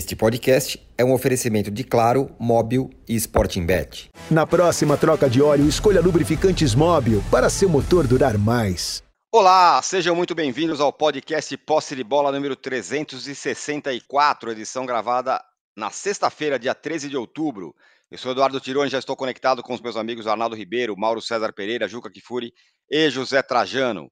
Este podcast é um oferecimento de Claro, Móbil e Sporting Bet. Na próxima troca de óleo, escolha lubrificantes Móbil para seu motor durar mais. Olá, sejam muito bem-vindos ao podcast Posse de Bola número 364, edição gravada na sexta-feira, dia 13 de outubro. Eu sou Eduardo Tironi, já estou conectado com os meus amigos Arnaldo Ribeiro, Mauro César Pereira, Juca Kifuri e José Trajano.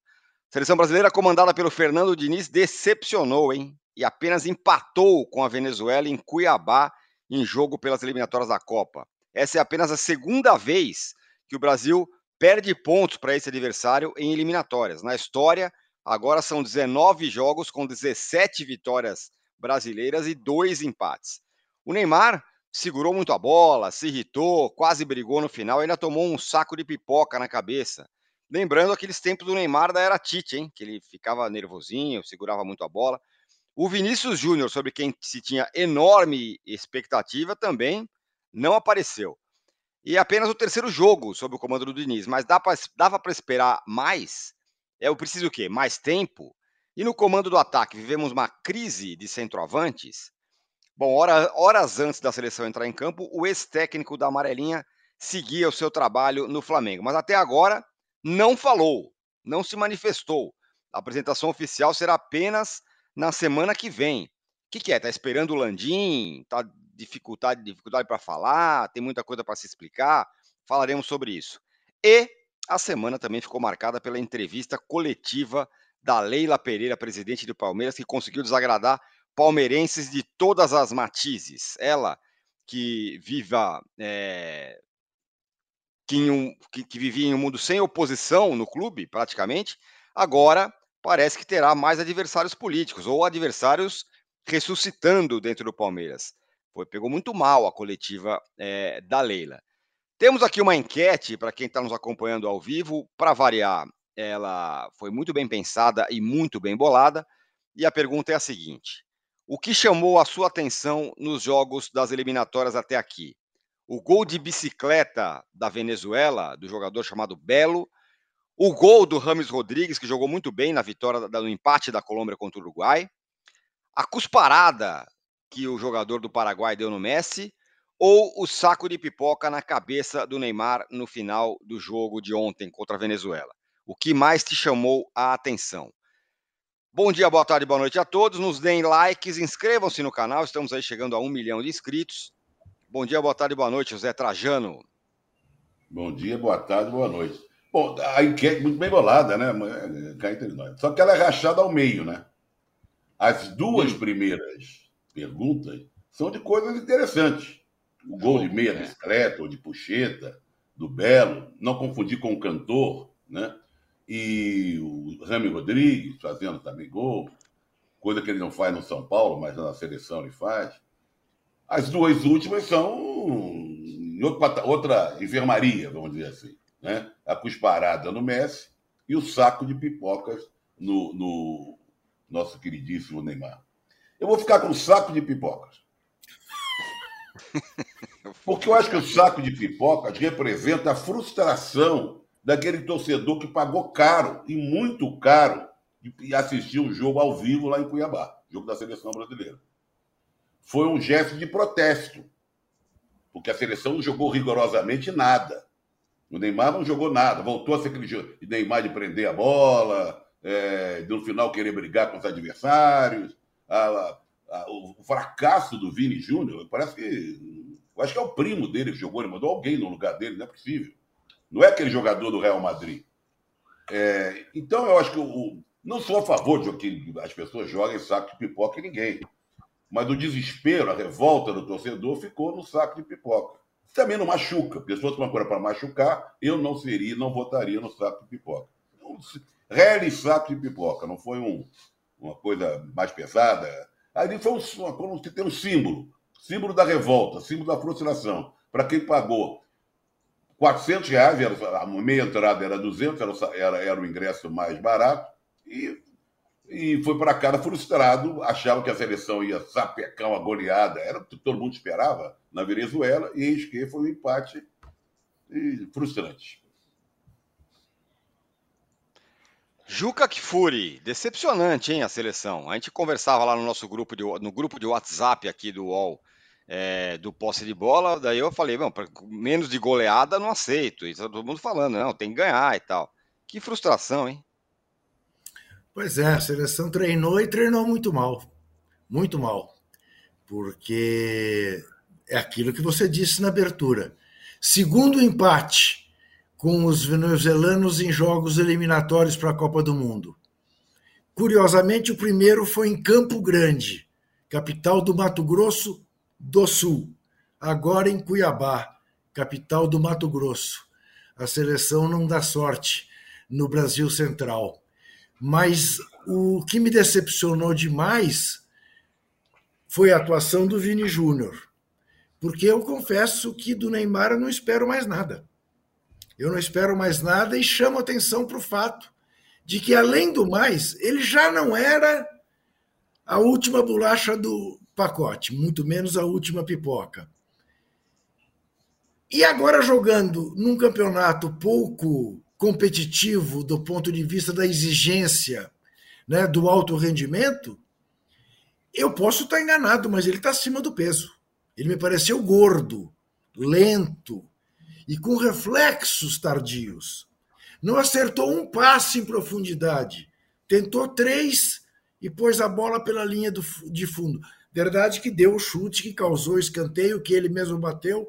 Seleção brasileira comandada pelo Fernando Diniz decepcionou, hein? E apenas empatou com a Venezuela em Cuiabá em jogo pelas eliminatórias da Copa. Essa é apenas a segunda vez que o Brasil perde pontos para esse adversário em eliminatórias. Na história, agora são 19 jogos com 17 vitórias brasileiras e dois empates. O Neymar segurou muito a bola, se irritou, quase brigou no final, ainda tomou um saco de pipoca na cabeça. Lembrando aqueles tempos do Neymar da era Tite, hein? Que ele ficava nervosinho, segurava muito a bola. O Vinícius Júnior, sobre quem se tinha enorme expectativa, também não apareceu. E apenas o terceiro jogo sob o comando do Diniz, mas dava para esperar mais? É o preciso o quê? Mais tempo? E no comando do ataque, vivemos uma crise de centroavantes? Bom, hora, horas antes da seleção entrar em campo, o ex-técnico da Amarelinha seguia o seu trabalho no Flamengo. Mas até agora não falou, não se manifestou. A apresentação oficial será apenas na semana que vem. O que, que é? Tá esperando o Landim? Tá dificuldade, dificuldade para falar? Tem muita coisa para se explicar? Falaremos sobre isso. E a semana também ficou marcada pela entrevista coletiva da Leila Pereira, presidente do Palmeiras, que conseguiu desagradar palmeirenses de todas as matizes. Ela que viva é, que, um, que, que, vivia em um mundo sem oposição no clube, praticamente, agora parece que terá mais adversários políticos ou adversários ressuscitando dentro do Palmeiras. Foi, pegou muito mal a coletiva é, da Leila. Temos aqui uma enquete para quem está nos acompanhando ao vivo. Para variar, ela foi muito bem pensada e muito bem bolada. E a pergunta é a seguinte: o que chamou a sua atenção nos jogos das eliminatórias até aqui? O gol de bicicleta da Venezuela, do jogador chamado Belo, o gol do Rames Rodrigues, que jogou muito bem na vitória, no empate da Colômbia contra o Uruguai, a cusparada que o jogador do Paraguai deu no Messi, ou o saco de pipoca na cabeça do Neymar no final do jogo de ontem contra a Venezuela? O que mais te chamou a atenção? Bom dia, boa tarde, boa noite a todos. Nos deem likes, inscrevam-se no canal. Estamos aí chegando a um milhão de inscritos. Bom dia, boa tarde, boa noite, José Trajano. Bom dia, boa tarde, boa noite. Bom, a enquete muito bem bolada, né? Cá entre nós. Só que ela é rachada ao meio, né? As duas Sim. primeiras perguntas são de coisas interessantes. O gol de meia bicicleta ou de puxeta, do Belo, não confundir com o cantor, né? e o Rami Rodrigues fazendo também gol, coisa que ele não faz no São Paulo, mas na seleção ele faz. As duas últimas são outra enfermaria, vamos dizer assim. Né? A cusparada no Messi e o saco de pipocas no, no nosso queridíssimo Neymar. Eu vou ficar com o saco de pipocas. Porque eu acho que o saco de pipocas representa a frustração daquele torcedor que pagou caro, e muito caro, e assistiu um jogo ao vivo lá em Cuiabá, jogo da seleção brasileira. Foi um gesto de protesto, porque a seleção não jogou rigorosamente nada. O Neymar não jogou nada, voltou a ser aquele de Neymar de prender a bola, é, no final querer brigar com os adversários. A, a, o fracasso do Vini Júnior, parece que. Eu acho que é o primo dele que jogou, ele mandou alguém no lugar dele, não é possível. Não é aquele jogador do Real Madrid. É, então, eu acho que o, não sou a favor de que as pessoas joguem saco de pipoca em ninguém. Mas o desespero, a revolta do torcedor ficou no saco de pipoca. Também não machuca. Pessoas com uma coisa para machucar, eu não seria, não votaria no saco de pipoca. Então, saco de pipoca, não foi um, uma coisa mais pesada. Ali foi um, uma, tem um símbolo. Símbolo da revolta, símbolo da frustração. Para quem pagou 400 reais, era, a meia entrada era 200, era, era, era o ingresso mais barato, e, e foi para casa frustrado, achava que a seleção ia sapecar uma goleada, era o que todo mundo esperava na Venezuela, e eis que foi um empate frustrante. Juca Kfouri, decepcionante, hein, a seleção. A gente conversava lá no nosso grupo de, no grupo de WhatsApp aqui do UOL, é, do posse de bola, daí eu falei, bom, menos de goleada não aceito. E tá todo mundo falando, não, tem que ganhar e tal. Que frustração, hein? Pois é, a seleção treinou e treinou muito mal. Muito mal. Porque é aquilo que você disse na abertura. Segundo empate com os venezuelanos em jogos eliminatórios para a Copa do Mundo. Curiosamente, o primeiro foi em Campo Grande, capital do Mato Grosso do Sul, agora em Cuiabá, capital do Mato Grosso. A seleção não dá sorte no Brasil Central. Mas o que me decepcionou demais foi a atuação do Vini Júnior. Porque eu confesso que do Neymar eu não espero mais nada. Eu não espero mais nada e chamo atenção para o fato de que, além do mais, ele já não era a última bolacha do pacote, muito menos a última pipoca. E agora jogando num campeonato pouco competitivo do ponto de vista da exigência, né, do alto rendimento, eu posso estar enganado, mas ele está acima do peso. Ele me pareceu gordo, lento, e com reflexos tardios. Não acertou um passe em profundidade. Tentou três e pôs a bola pela linha do, de fundo. Verdade que deu o chute que causou o escanteio, que ele mesmo bateu,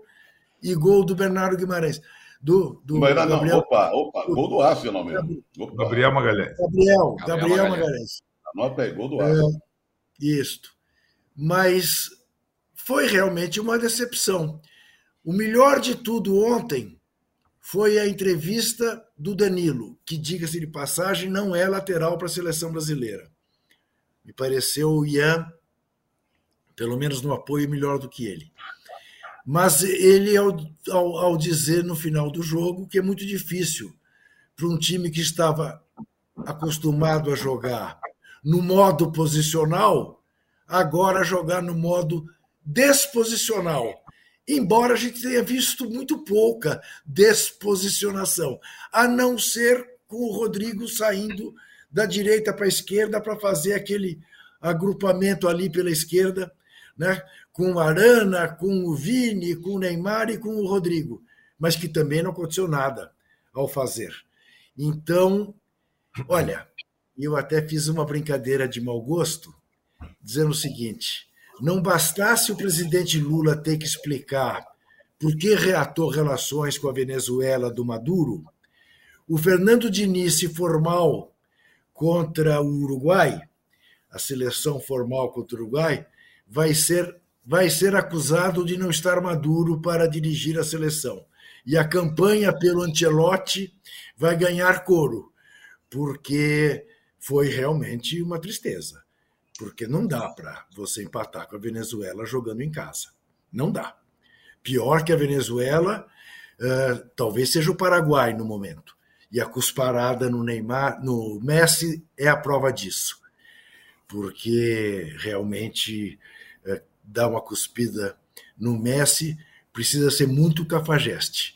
e gol do Bernardo Guimarães. Do, do Mas, não, Gabriel, opa, opa, gol do Aço, não mesmo. Gabriel Magalhães. Gabriel, Gabriel, Gabriel Magalhães. Anota aí, gol do Aço. É, isto. Mas foi realmente uma decepção. O melhor de tudo ontem foi a entrevista do Danilo, que, diga-se de passagem, não é lateral para a seleção brasileira. Me pareceu o Ian, pelo menos no apoio, melhor do que ele. Mas ele, ao, ao, ao dizer no final do jogo que é muito difícil para um time que estava acostumado a jogar no modo posicional, agora jogar no modo desposicional embora a gente tenha visto muito pouca desposicionação, a não ser com o Rodrigo saindo da direita para a esquerda para fazer aquele agrupamento ali pela esquerda, né? com o Arana, com o Vini, com o Neymar e com o Rodrigo, mas que também não aconteceu nada ao fazer. Então, olha, eu até fiz uma brincadeira de mau gosto, dizendo o seguinte: não bastasse o presidente Lula ter que explicar por que reatou relações com a Venezuela do Maduro, o Fernando Diniz, formal contra o Uruguai, a seleção formal contra o Uruguai, vai ser, vai ser acusado de não estar maduro para dirigir a seleção. E a campanha pelo Ancelotti vai ganhar coro, porque foi realmente uma tristeza porque não dá para você empatar com a Venezuela jogando em casa. Não dá. Pior que a Venezuela, uh, talvez seja o Paraguai no momento. E a cusparada no Neymar, no Messi é a prova disso. Porque realmente uh, dar uma cuspida no Messi precisa ser muito cafajeste.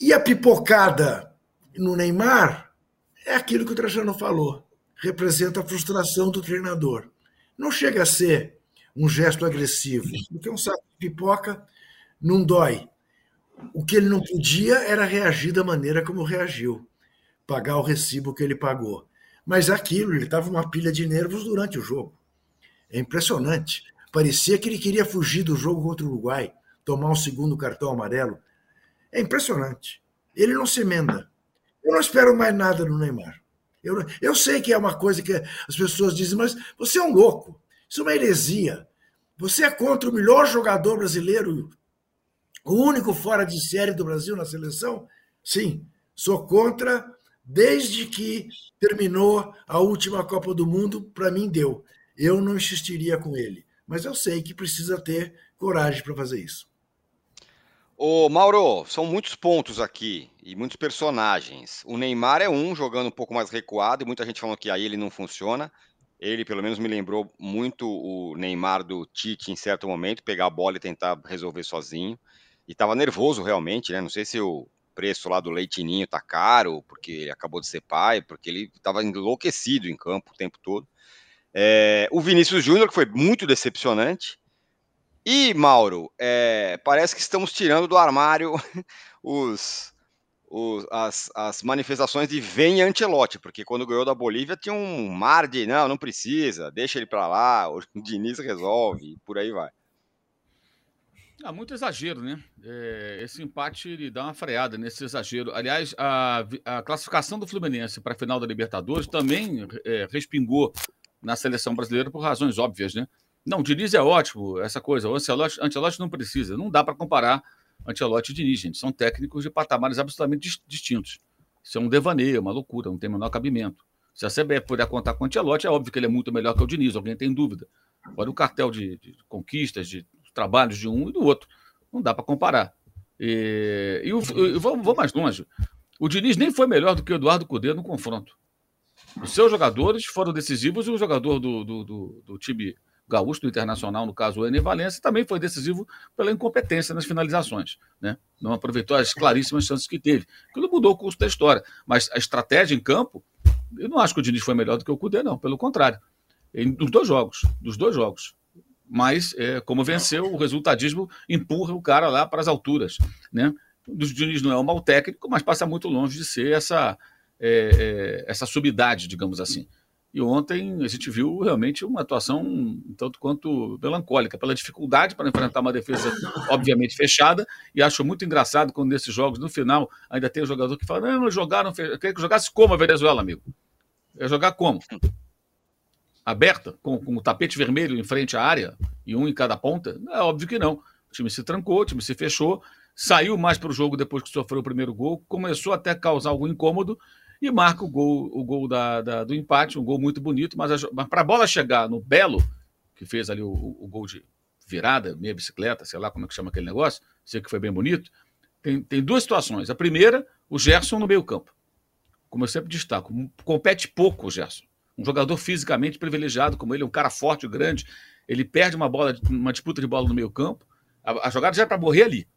E a pipocada no Neymar é aquilo que o Trajano falou representa a frustração do treinador. Não chega a ser um gesto agressivo, porque um saco de pipoca não dói. O que ele não podia era reagir da maneira como reagiu, pagar o recibo que ele pagou. Mas aquilo, ele estava uma pilha de nervos durante o jogo. É impressionante. Parecia que ele queria fugir do jogo contra o Uruguai, tomar um segundo cartão amarelo. É impressionante. Ele não se emenda. Eu não espero mais nada do Neymar. Eu, eu sei que é uma coisa que as pessoas dizem, mas você é um louco. Isso é uma heresia. Você é contra o melhor jogador brasileiro, o único fora de série do Brasil na seleção? Sim, sou contra desde que terminou a última Copa do Mundo, para mim deu. Eu não insistiria com ele, mas eu sei que precisa ter coragem para fazer isso. Ô, Mauro, são muitos pontos aqui e muitos personagens. O Neymar é um, jogando um pouco mais recuado, e muita gente falando que aí ele não funciona. Ele, pelo menos, me lembrou muito o Neymar do Tite em certo momento, pegar a bola e tentar resolver sozinho. E estava nervoso realmente, né? Não sei se o preço lá do leitinho tá caro, porque ele acabou de ser pai, porque ele estava enlouquecido em campo o tempo todo. É, o Vinícius Júnior, que foi muito decepcionante. E, Mauro, é, parece que estamos tirando do armário os, os, as, as, manifestações de vem Antelote, porque quando ganhou da Bolívia tinha um mar de não, não precisa, deixa ele para lá, o Diniz resolve, por aí vai. Ah, muito exagero, né? É, esse empate ele dá uma freada nesse exagero. Aliás, a, a classificação do Fluminense para a final da Libertadores também é, respingou na seleção brasileira por razões óbvias, né? Não, o Diniz é ótimo, essa coisa. O Ancelotti, Ancelotti não precisa. Não dá para comparar Ancelotti e Diniz, gente. São técnicos de patamares absolutamente distintos. Isso é um devaneio, uma loucura, não tem o menor cabimento. Se a CBF puder contar com o Ancelotti, é óbvio que ele é muito melhor que o Diniz, alguém tem dúvida. Agora, o cartel de, de conquistas, de trabalhos de um e do outro, não dá para comparar. E, e, e vou, vou, mais longe. O Diniz nem foi melhor do que o Eduardo Cudê no confronto. Os seus jogadores foram decisivos e o jogador do, do, do, do time gaúcho do Internacional, no caso o Enem Valência, também foi decisivo pela incompetência nas finalizações. Né? Não aproveitou as claríssimas chances que teve. Aquilo mudou o curso da história. Mas a estratégia em campo, eu não acho que o Diniz foi melhor do que o Cudê, não. Pelo contrário. Em, dos dois jogos. Dos dois jogos. Mas, é, como venceu, o resultadismo empurra o cara lá para as alturas. Né? O Diniz não é um mau técnico, mas passa muito longe de ser essa, é, é, essa subidade, digamos assim. E ontem a gente viu realmente uma atuação tanto quanto melancólica, pela dificuldade para enfrentar uma defesa, obviamente, fechada. E acho muito engraçado quando nesses jogos, no final, ainda tem um jogador que fala: não, jogaram, queria que jogasse como a Venezuela, amigo. É jogar como? Aberta, com, com o tapete vermelho em frente à área e um em cada ponta? É óbvio que não. O time se trancou, o time se fechou, saiu mais para o jogo depois que sofreu o primeiro gol, começou até a causar algum incômodo e marca o gol, o gol da, da do empate, um gol muito bonito, mas, mas para a bola chegar no Belo, que fez ali o, o, gol de virada, meia bicicleta, sei lá como é que chama aquele negócio, sei que foi bem bonito, tem, tem duas situações. A primeira, o Gerson no meio campo. Como eu sempre destaco, compete pouco o Gerson. Um jogador fisicamente privilegiado como ele, um cara forte, grande, ele perde uma bola, uma disputa de bola no meio campo, a, a jogada já é para morrer ali.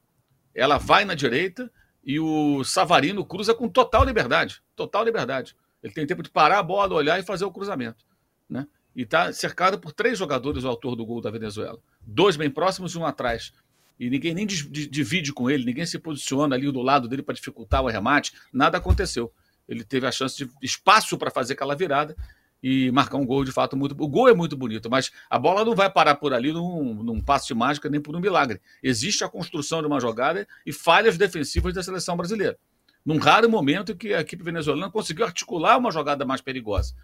Ela vai na direita, e o Savarino cruza com total liberdade. Total liberdade. Ele tem tempo de parar a bola, olhar e fazer o cruzamento. Né? E está cercado por três jogadores, o autor do gol da Venezuela. Dois bem próximos e um atrás. E ninguém nem divide com ele, ninguém se posiciona ali do lado dele para dificultar o remate. Nada aconteceu. Ele teve a chance de espaço para fazer aquela virada e marcar um gol de fato muito. O gol é muito bonito, mas a bola não vai parar por ali num, num passo de mágica nem por um milagre. Existe a construção de uma jogada e falhas defensivas da seleção brasileira. Num raro momento que a equipe venezuelana conseguiu articular uma jogada mais perigosa.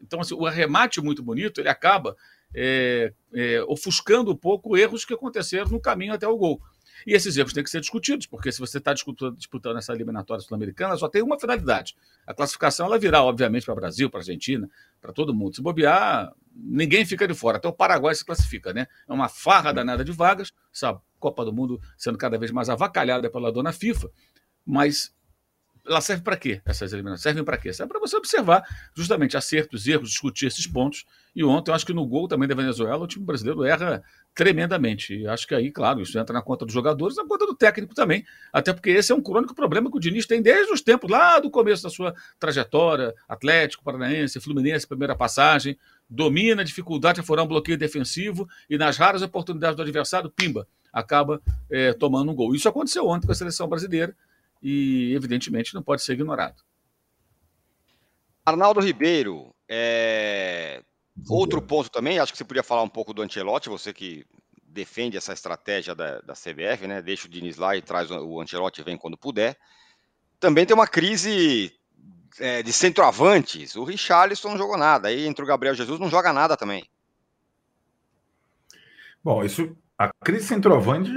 Então, assim, o arremate muito bonito ele acaba é, é, ofuscando um pouco erros que aconteceram no caminho até o gol. E esses erros têm que ser discutidos, porque se você está disputando, essa eliminatória sul-americana, só tem uma finalidade. A classificação ela virá, obviamente, para o Brasil, para a Argentina, para todo mundo. Se bobear, ninguém fica de fora. Até o Paraguai se classifica, né? É uma farra danada de vagas, essa Copa do Mundo sendo cada vez mais avacalhada pela dona FIFA, mas ela serve para quê? Essas eliminações servem para quê? Serve para você observar justamente acertos, erros, discutir esses pontos. E ontem, eu acho que no gol também da Venezuela, o time brasileiro erra tremendamente. E acho que aí, claro, isso entra na conta dos jogadores, na conta do técnico também. Até porque esse é um crônico problema que o Diniz tem desde os tempos lá do começo da sua trajetória, Atlético, Paranaense, Fluminense, primeira passagem, domina, dificuldade a furar um bloqueio defensivo e nas raras oportunidades do adversário, pimba, acaba é, tomando um gol. Isso aconteceu ontem com a seleção brasileira e, evidentemente, não pode ser ignorado. Arnaldo Ribeiro, é... outro ponto também, acho que você podia falar um pouco do Ancelotti, você que defende essa estratégia da, da CBF, né? Deixa o Diniz lá e traz o Ancelotti, vem quando puder. Também tem uma crise é, de centroavantes. O Richarlison não jogou nada. Aí entre o Gabriel Jesus não joga nada também. Bom, isso a crise centroavante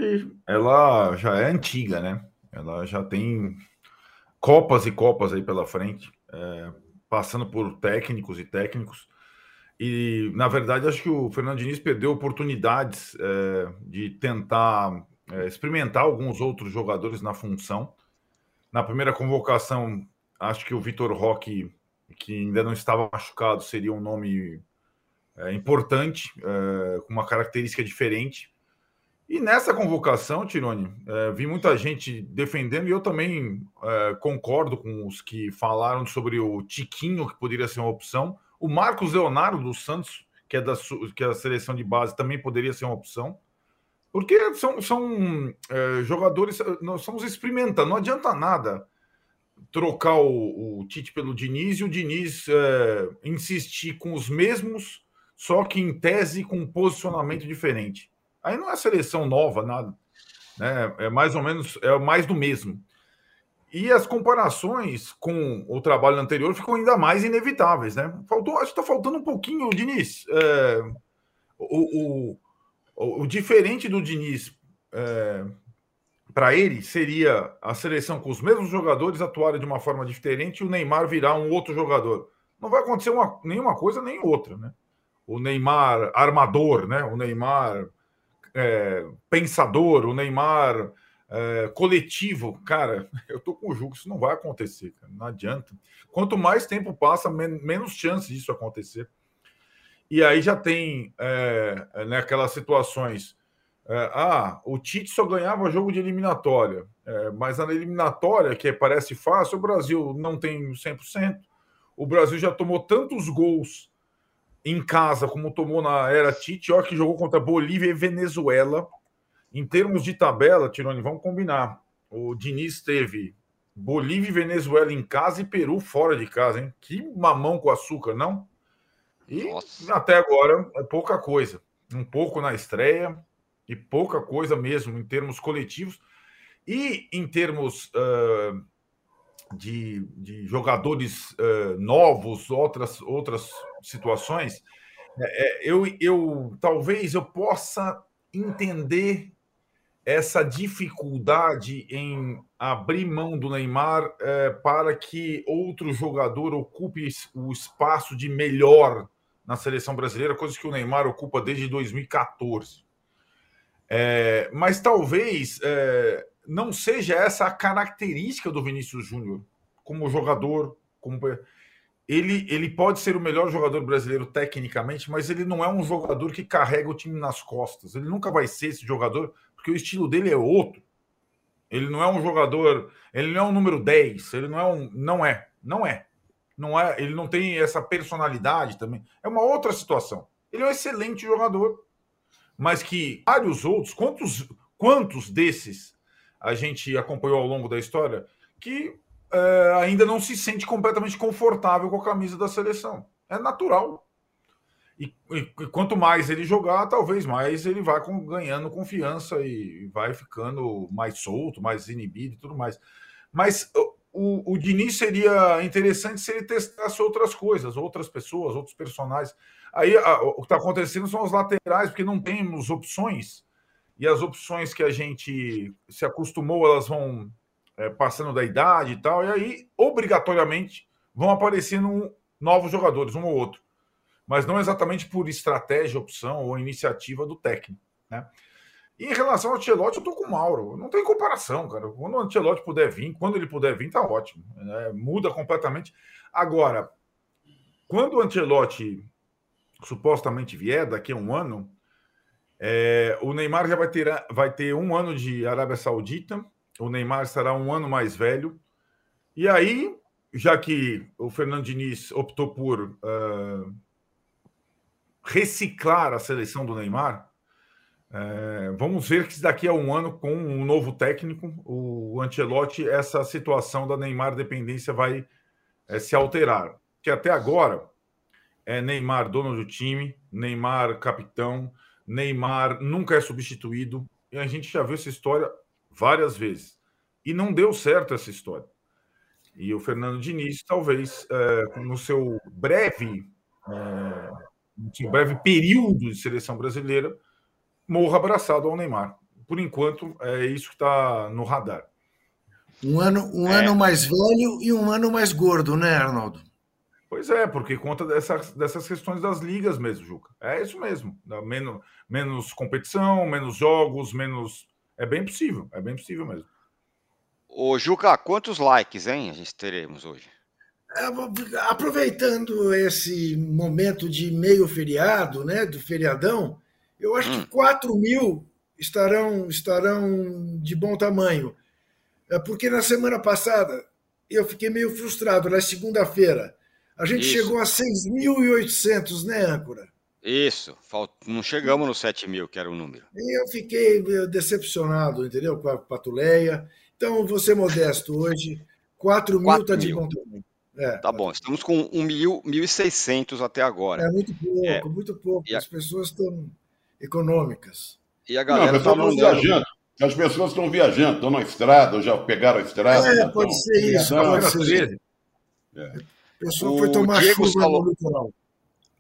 ela já é antiga, né? Ela já tem copas e copas aí pela frente, é, passando por técnicos e técnicos. E, na verdade, acho que o Fernando Diniz perdeu oportunidades é, de tentar é, experimentar alguns outros jogadores na função. Na primeira convocação, acho que o Vitor Roque, que ainda não estava machucado, seria um nome é, importante, é, com uma característica diferente E nessa convocação, Tirone, é, vi muita gente defendendo e eu também é, concordo com os que falaram sobre o Tiquinho, que poderia ser uma opção. O Marcos Leonardo dos Santos, que é da, que é da seleção de base, também poderia ser uma opção. Porque são, são é, jogadores, nós estamos experimentando, não adianta nada trocar o, o Tite pelo Diniz e o Diniz é, insistir com os mesmos, só que em tese com um posicionamento diferente. Aí não é seleção nova, nada. Né? É mais ou menos, é mais do mesmo. E as comparações com o trabalho anterior ficam ainda mais inevitáveis, né? Faltou, acho que está faltando um pouquinho, Diniz. É, o, o, o, diferente do Diniz é, para ele seria a seleção com os mesmos jogadores atuarem de uma forma diferente e o Neymar virar um outro jogador. Não vai acontecer uma, nenhuma coisa nem outra, né? O Neymar armador, né? O Neymar é, pensador, o Neymar é, coletivo, cara, eu tô com o jogo, isso não vai acontecer, cara, não adianta. Quanto mais tempo passa, men menos chance disso acontecer. E aí já tem é, né, aquelas situações. É, ah, o Tite só ganhava jogo de eliminatória, mas na eliminatória, que parece fácil, o Brasil não tem 100%. O Brasil já tomou tantos gols em casa, como tomou na era Tite, ó, que jogou contra Bolívia e Venezuela. Em termos de tabela, Tironi, vamos combinar. O Diniz teve Bolívia e Venezuela em casa e Peru fora de casa, hein? Que mamão com açúcar, não? E Nossa. até agora é pouca coisa. Um pouco na estreia e pouca coisa mesmo em termos coletivos. E em termos uh, de, de jogadores uh, novos, outras, outras situações, é, é, eu, eu talvez eu possa entender essa dificuldade em abrir mão do Neymar é, para que outro jogador ocupe o espaço de melhor na seleção brasileira, coisa que o Neymar ocupa desde 2014. É, mas talvez é, não seja essa a característica do Vinícius Júnior como jogador, como ele, ele pode ser o melhor jogador brasileiro tecnicamente, mas ele não é um jogador que carrega o time nas costas. Ele nunca vai ser esse jogador, porque o estilo dele é outro. Ele não é um jogador, ele não é um número 10, ele não é um, não é, não é. Não é, ele não tem essa personalidade também. É uma outra situação. Ele é um excelente jogador, mas que vários outros, quantos quantos desses a gente acompanhou ao longo da história que é, ainda não se sente completamente confortável com a camisa da seleção. É natural. E, e, e quanto mais ele jogar, talvez mais ele vai com, ganhando confiança e, vai ficando mais solto, mais inibido e tudo mais. Mas o, o Diniz seria interessante se ele testasse outras coisas, outras pessoas, outros personagens. Aí a, o que está acontecendo são os laterais, porque não temos opções. E as opções que a gente se acostumou, elas vão é, passando da idade e tal, e aí, obrigatoriamente, vão aparecendo novos jogadores, um ou outro. Mas não exatamente por estratégia, opção ou iniciativa do técnico. Né? E em relação ao Ancelotti, eu tô com o Mauro. Não tem comparação, cara. Quando o Ancelotti puder vir, quando ele puder vir, tá ótimo. Né? Muda completamente. Agora, quando o Ancelotti supostamente vier daqui a um ano, é, o Neymar já vai ter, vai ter um ano de Arábia Saudita, o Neymar será um ano mais velho. E aí, já que o Fernando Diniz optou por uh, reciclar a seleção do Neymar, uh, vamos ver que daqui a um ano, com um novo técnico, o Ancelotti, essa situação da Neymar dependência vai uh, se alterar. Que até agora é Neymar dono do time, Neymar capitão, Neymar nunca é substituído. E a gente já viu essa história várias vezes. E não deu certo essa história. E o Fernando Diniz, talvez, é, no seu breve, é, seu breve período de seleção brasileira, morra abraçado ao Neymar. Por enquanto, é isso que está no radar. Um ano, um é. ano mais velho e um ano mais gordo, né, Arnaldo? Pois é, porque conta dessas, dessas questões das ligas mesmo, Juca. É isso mesmo. Menos, menos competição, menos jogos, menos é bem possível, é bem possível mesmo. Ô, Juca, quantos likes, hein, a gente teremos hoje? Aproveitando esse momento de meio feriado, né, do feriadão, eu acho hum. que 4 mil estarão, estarão de bom tamanho. É porque na semana passada eu fiquei meio frustrado, na segunda-feira. A gente Isso. chegou a 6.800, né, âncora? Isso, falt- não chegamos no 7 mil, que era o número. E eu fiquei eh, decepcionado, entendeu? Com a Patuleia. Então, vou ser modesto hoje. 4 mil está de bom tamanho. É, Tá bom, estamos com 1 mil, 1.600 até agora. é muito pouco, É. muito pouco. A- As pessoas estão econômicas. E a galera as tá pessoas estão mandando. viajando. As pessoas estão viajando, estão na estrada, ou já pegaram a estrada. É, já pode estão- ser isso, Não, pode ser. 13. A pessoa O foi tomar Diego chuva falou- no litoral.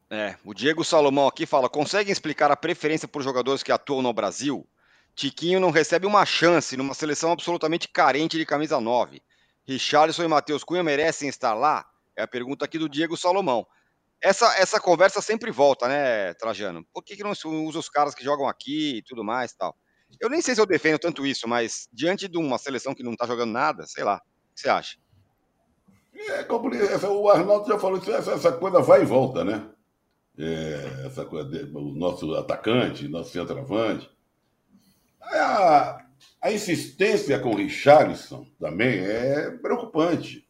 É, o Diego Salomão aqui fala: conseguem explicar a preferência por jogadores que atuam no Brasil? Tiquinho não recebe uma chance numa seleção absolutamente carente de camisa 9. Richarlison e Matheus Cunha merecem estar lá? É a pergunta aqui do Diego Salomão. Essa, essa conversa sempre volta, né, Trajano? Por que, que não usa os caras que jogam aqui e tudo mais tal? Eu nem sei se eu defendo tanto isso, mas diante de uma seleção que não tá jogando nada, sei lá. O que você acha? É complicado. Essa- O Arnaldo já falou isso, essa, essa coisa vai e volta, né? É, essa coisa de- o nosso atacante, nosso centroavante. A, a insistência com o Richarlison também é preocupante.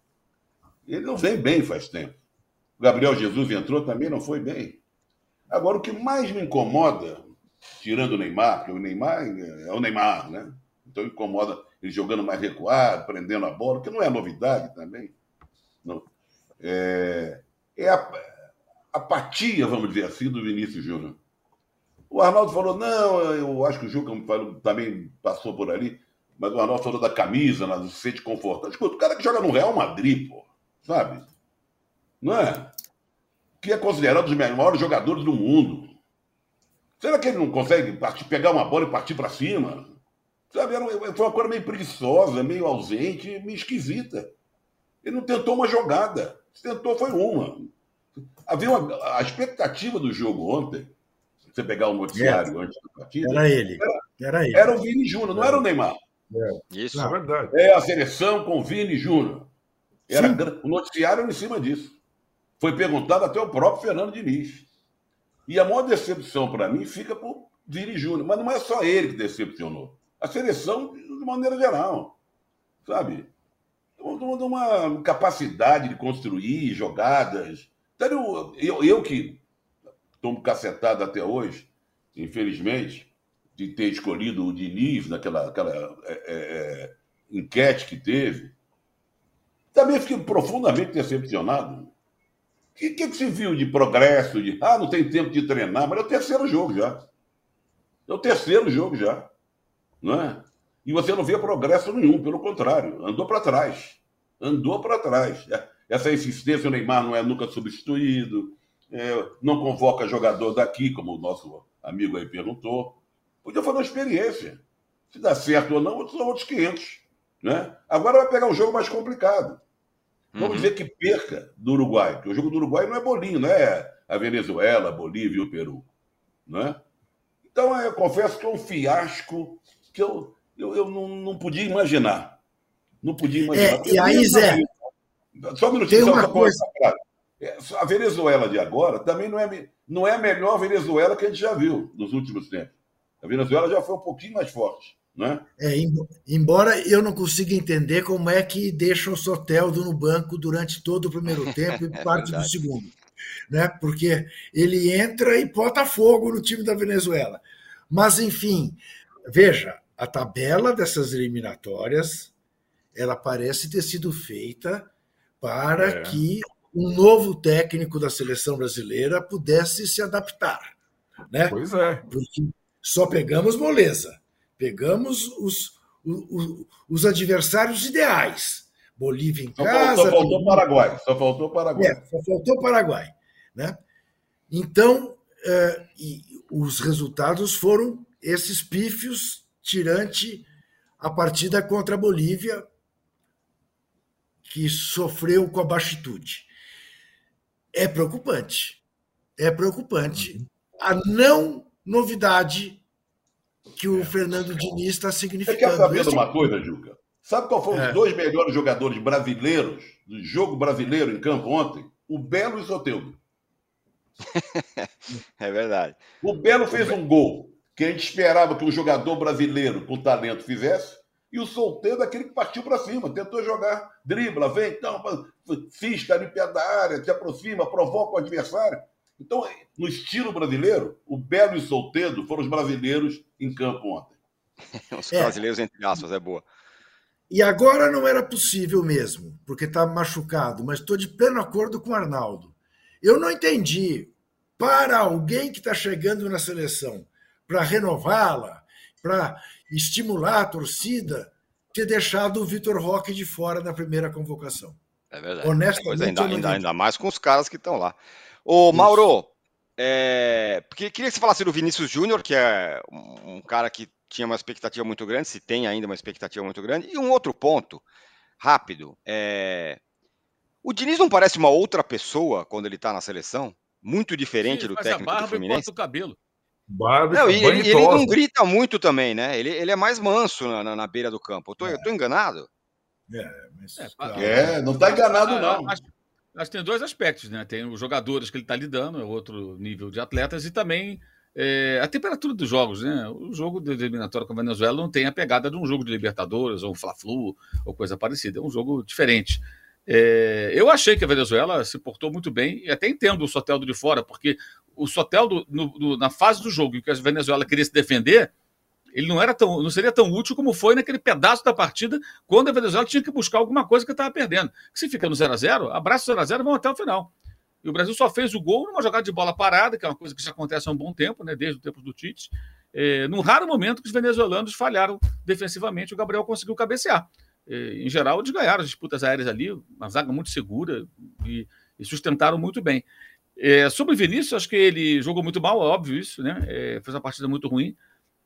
Ele não vem bem faz tempo. O Gabriel Jesus entrou também, não foi bem. Agora, o que mais me incomoda, tirando o Neymar, porque o Neymar é o Neymar, né? Então incomoda ele jogando mais recuado, prendendo a bola, que não é novidade também. Não. É, é a apatia, vamos dizer assim, do Vinícius Júnior. O Arnaldo falou, não, eu acho que o Juca também passou por ali, mas o Arnaldo falou da camisa, né, do se sente confortável. Escuta, o cara que joga no Real Madrid, pô, sabe? Não é? Que é considerado um dos maiores jogadores do mundo. Será que ele não consegue partir, pegar uma bola e partir para cima? Sabe, era, foi uma coisa meio preguiçosa, meio ausente, meio esquisita. Ele não tentou uma jogada. Se tentou, foi uma. Havia uma, a expectativa do jogo ontem, você pegar o noticiário antes da partida, Era ele. Era ele. era o Vini Júnior, não era o Neymar. Isso. Isso é verdade. É a seleção com o Vini Júnior. Era Sim. o noticiário era em cima disso. Foi perguntado até o próprio Fernando Diniz. E a maior decepção para mim fica por Vini Júnior. Mas não é só ele que decepcionou. A seleção, de maneira geral. Sabe? De uma- de uma capacidade de construir jogadas. Então, Eu, eu, eu que tomo cacetado até hoje, infelizmente, de ter escolhido o Diniz naquela aquela, é, é, é, enquete que teve, também fiquei profundamente decepcionado. O que, que, que se viu de progresso? De, ah, não tem tempo de treinar, mas é o terceiro jogo já. É o terceiro jogo já. Não é? E você não vê progresso nenhum, pelo contrário, andou para trás. Andou para trás. Essa insistência, o Neymar não é nunca substituído, é, não convoca jogador daqui, como o nosso amigo aí perguntou. Podia fazer uma experiência. Se dá certo ou não, são outros 500. Né? Agora vai pegar um jogo mais complicado. Vamos Uhum. dizer que perca do Uruguai, porque o jogo do Uruguai não é bolinho, não é a Venezuela, a Bolívia e o Peru. Né? Então, eu confesso que é um fiasco que eu, eu, eu não, não podia imaginar. Não podia imaginar. É, e aí, Zé, Só um minutinho, tem só uma pra coisa-. É, A Venezuela de agora também não é, não é a melhor Venezuela que a gente já viu nos últimos tempos. A Venezuela já foi um pouquinho mais forte. Né? É, em- embora eu não consiga entender como é que deixa o Soteldo no banco durante todo o primeiro tempo e parte do verdade. segundo. Né? Porque ele entra e bota fogo no time da Venezuela. Mas, enfim, veja, a tabela dessas eliminatórias ela parece ter sido feita para É. que um novo técnico da seleção brasileira pudesse se adaptar. Né? Pois é. porque só pegamos moleza. Pegamos os, o- o- os adversários ideais. Bolívia em Só, casa. só faltou o Paraguai. Só faltou o Paraguai. É, só faltou Paraguai. Né? Então, eh, e os resultados foram esses pífios tirante a partida contra a Bolívia, que sofreu com a baixitude. É preocupante. É preocupante a não novidade que o Fernando Diniz está Você significando. quer saber de uma coisa, Juca? Sabe qual foram É. os dois melhores jogadores brasileiros do jogo brasileiro em campo ontem? O Belo e o Soteldo. É verdade. O Belo fez um gol que a gente esperava que um jogador brasileiro com talento fizesse, e o solteiro é aquele que partiu para cima, tentou jogar, dribla, vem, então, fisca ali perto da área, se aproxima, provoca o adversário. Então, no estilo brasileiro, o Belo e o Solteiro foram os brasileiros em campo ontem. os brasileiros, é. entre aspas, é boa. E agora não era possível mesmo, porque está machucado, mas estou de pleno acordo com o Arnaldo. Eu não entendi, para alguém que está chegando na seleção, para renová-la, para estimular a torcida, ter deixado o Vitor Roque de fora na primeira convocação. É verdade. Honestamente, ainda, ainda, ainda, mais com os caras que estão lá. Ô, Mauro, é, porque queria que você falasse do Vinícius Júnior, que é um, um cara que tinha uma expectativa muito grande, se tem ainda uma expectativa muito grande. E um outro ponto, rápido, é... o Diniz não parece uma outra pessoa quando ele está na seleção? Muito diferente Sim, do técnico do Fluminense? o cabelo. Barba, não, e, ele, ele, não grita muito também, né? Ele, ele é mais manso na, na, na beira do campo. Eu tô, é. eu tô enganado? É, mas... é, é não tá enganado, ah, não. Acho, acho que tem dois aspectos, né? Tem os jogadores que ele tá lidando, é outro nível de atletas, e também é, a temperatura dos jogos, né? O jogo de eliminatório com a Venezuela não tem a pegada de um jogo de Libertadores ou um Fla-Flu ou coisa parecida. É um jogo diferente. É, eu achei que a Venezuela se portou muito bem e até entendo o Soteldo de fora, porque o Soteldo, no, na fase do jogo em que a Venezuela queria se defender, ele não era tão, não seria tão útil como foi naquele pedaço da partida quando a Venezuela tinha que buscar alguma coisa que estava perdendo. Se fica no 0 a 0 abraço 0 a 0 vão até o final. E o Brasil só fez o gol numa jogada de bola parada, que é uma coisa que já acontece há um bom tempo, né, desde o tempo do Tite. É, num raro momento que os venezuelanos falharam defensivamente, o Gabriel conseguiu cabecear. É, em geral, eles ganharam as disputas aéreas ali, uma zaga muito segura e, e sustentaram muito bem. É, sobre o Vinícius, acho que ele jogou muito mal, é óbvio isso, né? É, fez uma partida muito ruim.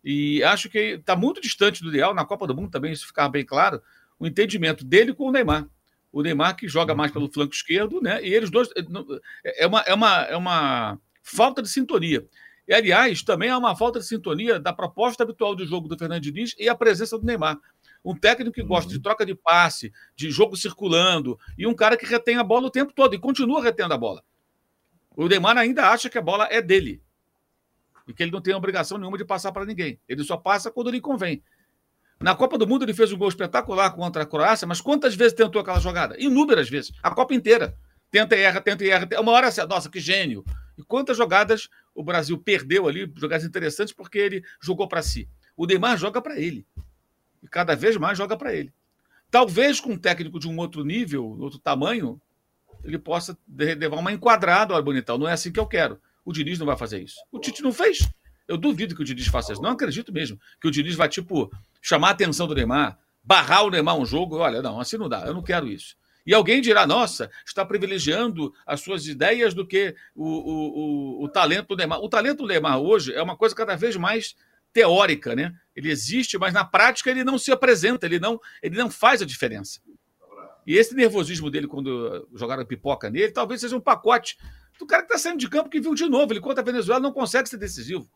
E acho que está muito distante do ideal, na Copa do Mundo também, isso ficar bem claro, o entendimento dele com o Neymar o Neymar que joga mais pelo flanco esquerdo, né? E eles dois é, é uma, é uma, é uma falta de sintonia. E, aliás, também é uma falta de sintonia da proposta habitual de jogo do Fernando Diniz e a presença do Neymar. Um técnico que gosta de uhum. troca de passe, de jogo circulando, e um cara que retém a bola o tempo todo e continua retendo a bola. O Neymar ainda acha que a bola é dele e que ele não tem obrigação nenhuma de passar para ninguém. Ele só passa quando lhe convém. Na Copa do Mundo ele fez um gol espetacular contra a Croácia, mas quantas vezes tentou aquela jogada? Inúmeras vezes. A Copa inteira. Tenta e erra, tenta e erra. Uma hora assim, nossa, que gênio. E quantas jogadas o Brasil perdeu ali, jogadas interessantes, porque ele jogou para si. O Neymar joga para ele. E cada vez mais joga para ele. Talvez com um técnico de um outro nível, outro tamanho, ele possa levar uma enquadrada, olha, bonitão, não é assim que eu quero. O Diniz não vai fazer isso. O Tite não fez. Eu duvido que o Diniz faça isso. Não acredito mesmo que o Diniz vai, tipo, chamar a atenção do Neymar, barrar o Neymar um jogo. Olha, não, assim não dá. Eu não quero isso. E alguém dirá, nossa, está privilegiando as suas ideias do que o, o, o, o talento do Neymar. O talento do Neymar hoje é uma coisa cada vez mais teórica, né? Ele existe, mas na prática ele não se apresenta, ele não, ele não faz a diferença. E esse nervosismo dele quando jogaram pipoca nele, talvez seja um pacote do cara que está saindo de campo que viu de novo. Ele contra a Venezuela não consegue ser decisivo.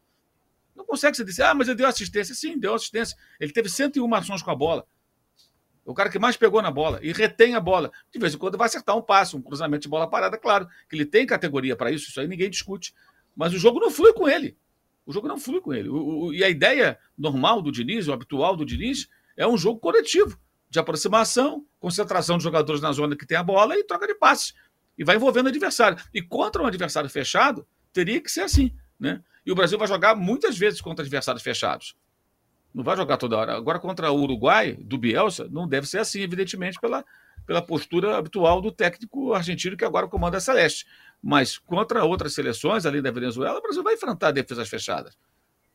Não consegue se dizer, ah, mas ele deu assistência. Sim, deu assistência. Ele teve 101 ações com a bola. O cara que mais pegou na bola e retém a bola. De vez em quando vai acertar um passe, um cruzamento de bola parada, claro, que ele tem categoria para isso, isso aí ninguém discute. Mas o jogo não flui com ele. O jogo não flui com ele. O, o, e a ideia normal do Diniz, o habitual do Diniz, é um jogo coletivo, de aproximação, concentração de jogadores na zona que tem a bola e troca de passes. E vai envolvendo o adversário. E contra um adversário fechado, teria que ser assim. Né? E o Brasil vai jogar muitas vezes contra adversários fechados. Não vai jogar toda hora. Agora, contra o Uruguai, do Bielsa, não deve ser assim, evidentemente, pela, pela postura habitual do técnico argentino que agora comanda a Celeste. Mas contra outras seleções, além da Venezuela, o Brasil vai enfrentar defesas fechadas.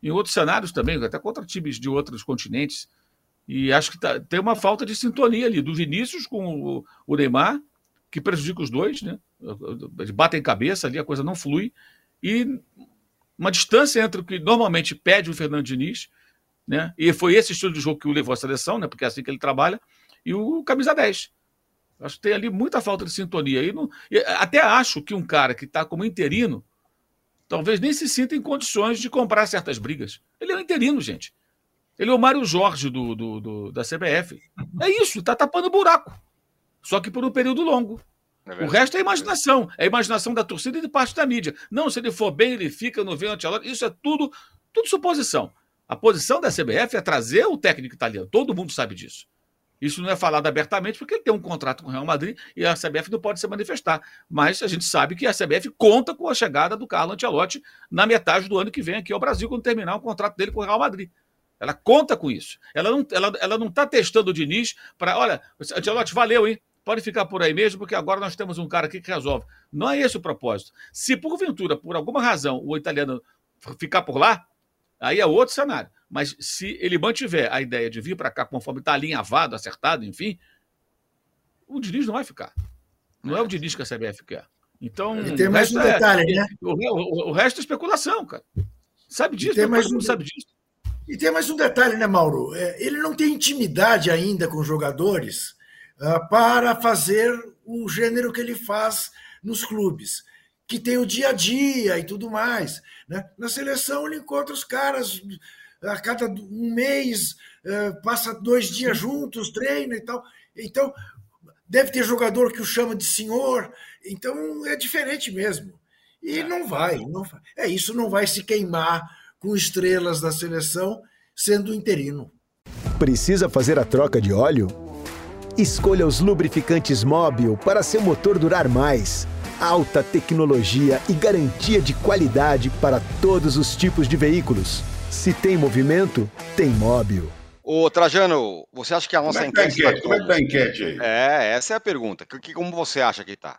Em outros cenários também, até contra times de outros continentes. E acho que tá, tem uma falta de sintonia ali, do Vinícius com o, o Neymar, que prejudica os dois, né? Eles batem cabeça ali, a coisa não flui. E uma distância entre o que normalmente pede o Fernando Diniz, né? E foi esse estilo de jogo que o levou à seleção, né? Porque é assim que ele trabalha, e o camisa 10. Acho que tem ali muita falta de sintonia. E, não, e até acho que um cara que está como interino talvez nem se sinta em condições de comprar certas brigas. Ele é um interino, gente. Ele é o Mário Jorge do, do, do da CBF. É isso, está tapando buraco. Só que por um período longo. É o resto é imaginação. É imaginação da torcida e de parte da mídia. Não, se ele for bem, ele fica no vento. Isso é tudo Tudo suposição. A posição da CBF é trazer o técnico italiano. Todo mundo sabe disso. Isso não é falado abertamente porque ele tem um contrato com o Real Madrid e a CBF não pode se manifestar. Mas a gente sabe que a CBF conta com a chegada do Carlo Ancelotti na metade do ano que vem aqui ao Brasil, quando terminar o contrato dele com o Real Madrid. Ela conta com isso. Ela não está ela, ela não tá testando o Diniz para. Olha, Ancelotti, valeu, hein? Pode ficar por aí mesmo, porque agora nós temos um cara aqui que resolve. Não é esse o propósito. Se porventura, por alguma razão, o italiano ficar por lá, aí é outro cenário. Mas se ele mantiver a ideia de vir para cá conforme está alinhavado, acertado, enfim, o Diniz não vai ficar. Não é o Diniz que a CBF quer. Então. E tem mais um é detalhe, é, né? O, o, o, resto é especulação, cara. Sabe disso? Tem mais um... sabe disso. E tem mais um detalhe, né, Mauro? É, ele não tem intimidade ainda com os jogadores uh, para fazer o gênero que ele faz nos clubes, que tem o dia a dia e tudo mais. Né? Na seleção, ele encontra os caras a cada um mês, uh, passa dois dias juntos, treina e tal. Então, deve ter jogador que o chama de senhor. Então, é diferente mesmo. E não vai, não vai. É isso, não vai se queimar com estrelas da seleção sendo interino. Precisa fazer a troca de óleo? Escolha os lubrificantes Móbil para seu motor durar mais. Alta tecnologia e garantia de qualidade para todos os tipos de veículos. Se tem movimento, tem Móbil. Ô, Trajano, você acha que a nossa como é que tá enquete. a enquete? Como é que tá a enquete aí? É, essa é a pergunta. Que, como você acha que tá?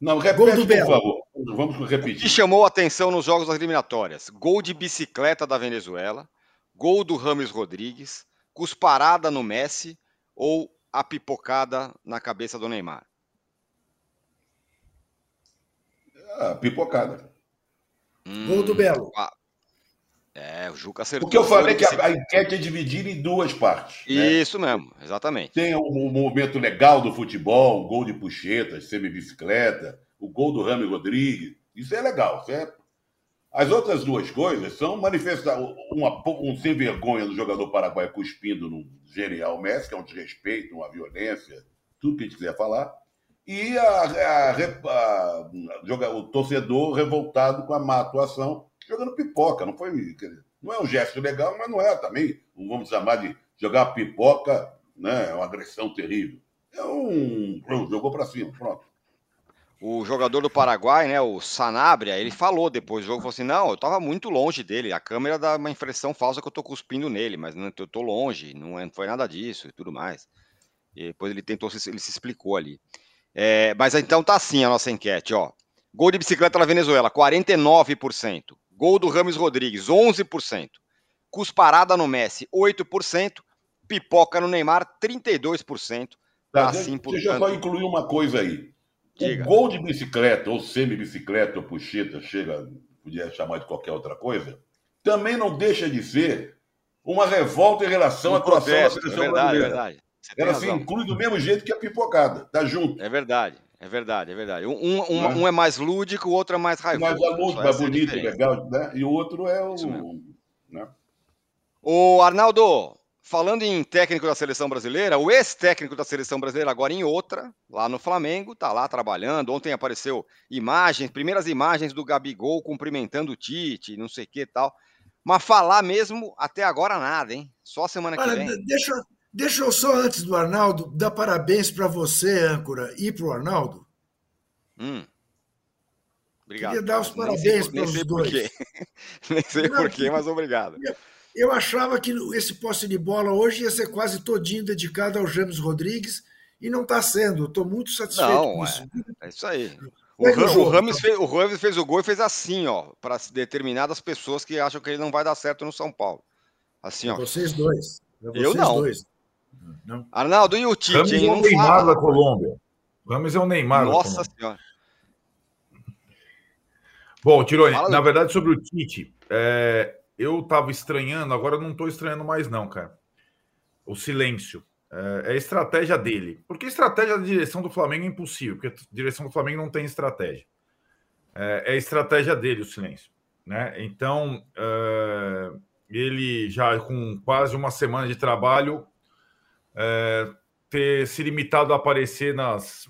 Não, repete, por favor. Vamos repetir. O que chamou a atenção nos jogos das eliminatórias? Gol de bicicleta da Venezuela, gol do Rames Rodrigues, cusparada no Messi ou a pipocada na cabeça do Neymar? Ah, pipocada. Hum, gol do Belo. É, o Juca acertou. Porque eu falei que a, a, enquete é dividida em duas partes. Né? Isso né? mesmo, exatamente. Tem o, o momento legal do futebol, o gol de puxetas, semi-bicicleta, o gol do Rami Rodrigues. Isso é legal, certo? As outras duas coisas são manifestar uma, um sem vergonha do jogador paraguaio cuspindo no genial Messi, que é um desrespeito, uma violência, tudo que a gente quiser falar, e a, a, a, o torcedor revoltado com a má atuação jogando pipoca. Não foi. Não é um gesto legal, mas não é também. Vamos chamar de jogar pipoca, né? É uma agressão terrível. É um. Jogou para cima, pronto. O jogador do Paraguai, né, o Sanabria, ele falou depois do jogo, falou assim, não, eu estava muito longe dele, a câmera dá uma impressão falsa que eu estou cuspindo nele, mas não, eu estou longe, não, é, foi nada disso e tudo mais. E depois ele tentou, ele se explicou ali. É, mas então tá assim a nossa enquete, ó. Gol de bicicleta na Venezuela, 49%. Gol do Rames Rodrigues, 11%. Cusparada no Messi, 8%. Pipoca no Neymar, 32%. Tá, assim, portanto... Deixa eu só incluir uma coisa aí. Diga. O gol de bicicleta, ou semi-bicicleta, ou puxeta, chega, podia chamar de qualquer outra coisa, também não deixa de ser uma revolta em relação um à atuação da seleção é verdade, brasileira. É verdade. Ela se inclui do mesmo jeito que a pipocada, tá junto. É verdade. É verdade, é verdade. Um, um, um, é mais lúdico, o outro é mais raivoso. Mais lúdico, mais bonito, legal, né? E o outro é o. Né? O Arnaldo, falando em técnico da seleção brasileira, o ex-técnico da seleção brasileira, agora em outra, lá no Flamengo, tá lá trabalhando. Ontem apareceu imagens, primeiras imagens do Gabigol cumprimentando o Tite, não sei o que tal. Mas falar mesmo, até agora nada, hein? Só semana que Olha, vem. Deixa, Deixa eu só, antes do Arnaldo, dar parabéns para você, âncora, e para o Arnaldo. Hum. Obrigado. Queria dar os parabéns para os dois. nem sei porquê, mas obrigado. Eu achava que esse posse de bola hoje ia ser quase todinho dedicado ao James Rodrigues e não está sendo. Estou muito satisfeito não, com isso. É, é isso aí. O, Ram, jogo, o, Rames então. fez, o Rames fez o gol e fez assim, ó, para determinadas pessoas que acham que ele não vai dar certo no São Paulo. Assim, ó. Vocês dois. Vocês eu não. Dois. Não. Arnaldo, e o Tite? Ramos hein? é o Neymar fala. da Colômbia. Ramos é o Neymar Nossa Senhora. Bom, Tirone, fala, na verdade, sobre o Tite, é, eu estava estranhando, agora não estou estranhando mais, não, cara. O silêncio. É, é a estratégia dele. Porque estratégia da direção do Flamengo é impossível, porque a direção do Flamengo não tem estratégia. É, é a estratégia dele, o silêncio. Né? Então, é, ele já com quase uma semana de trabalho ter se limitado a aparecer nas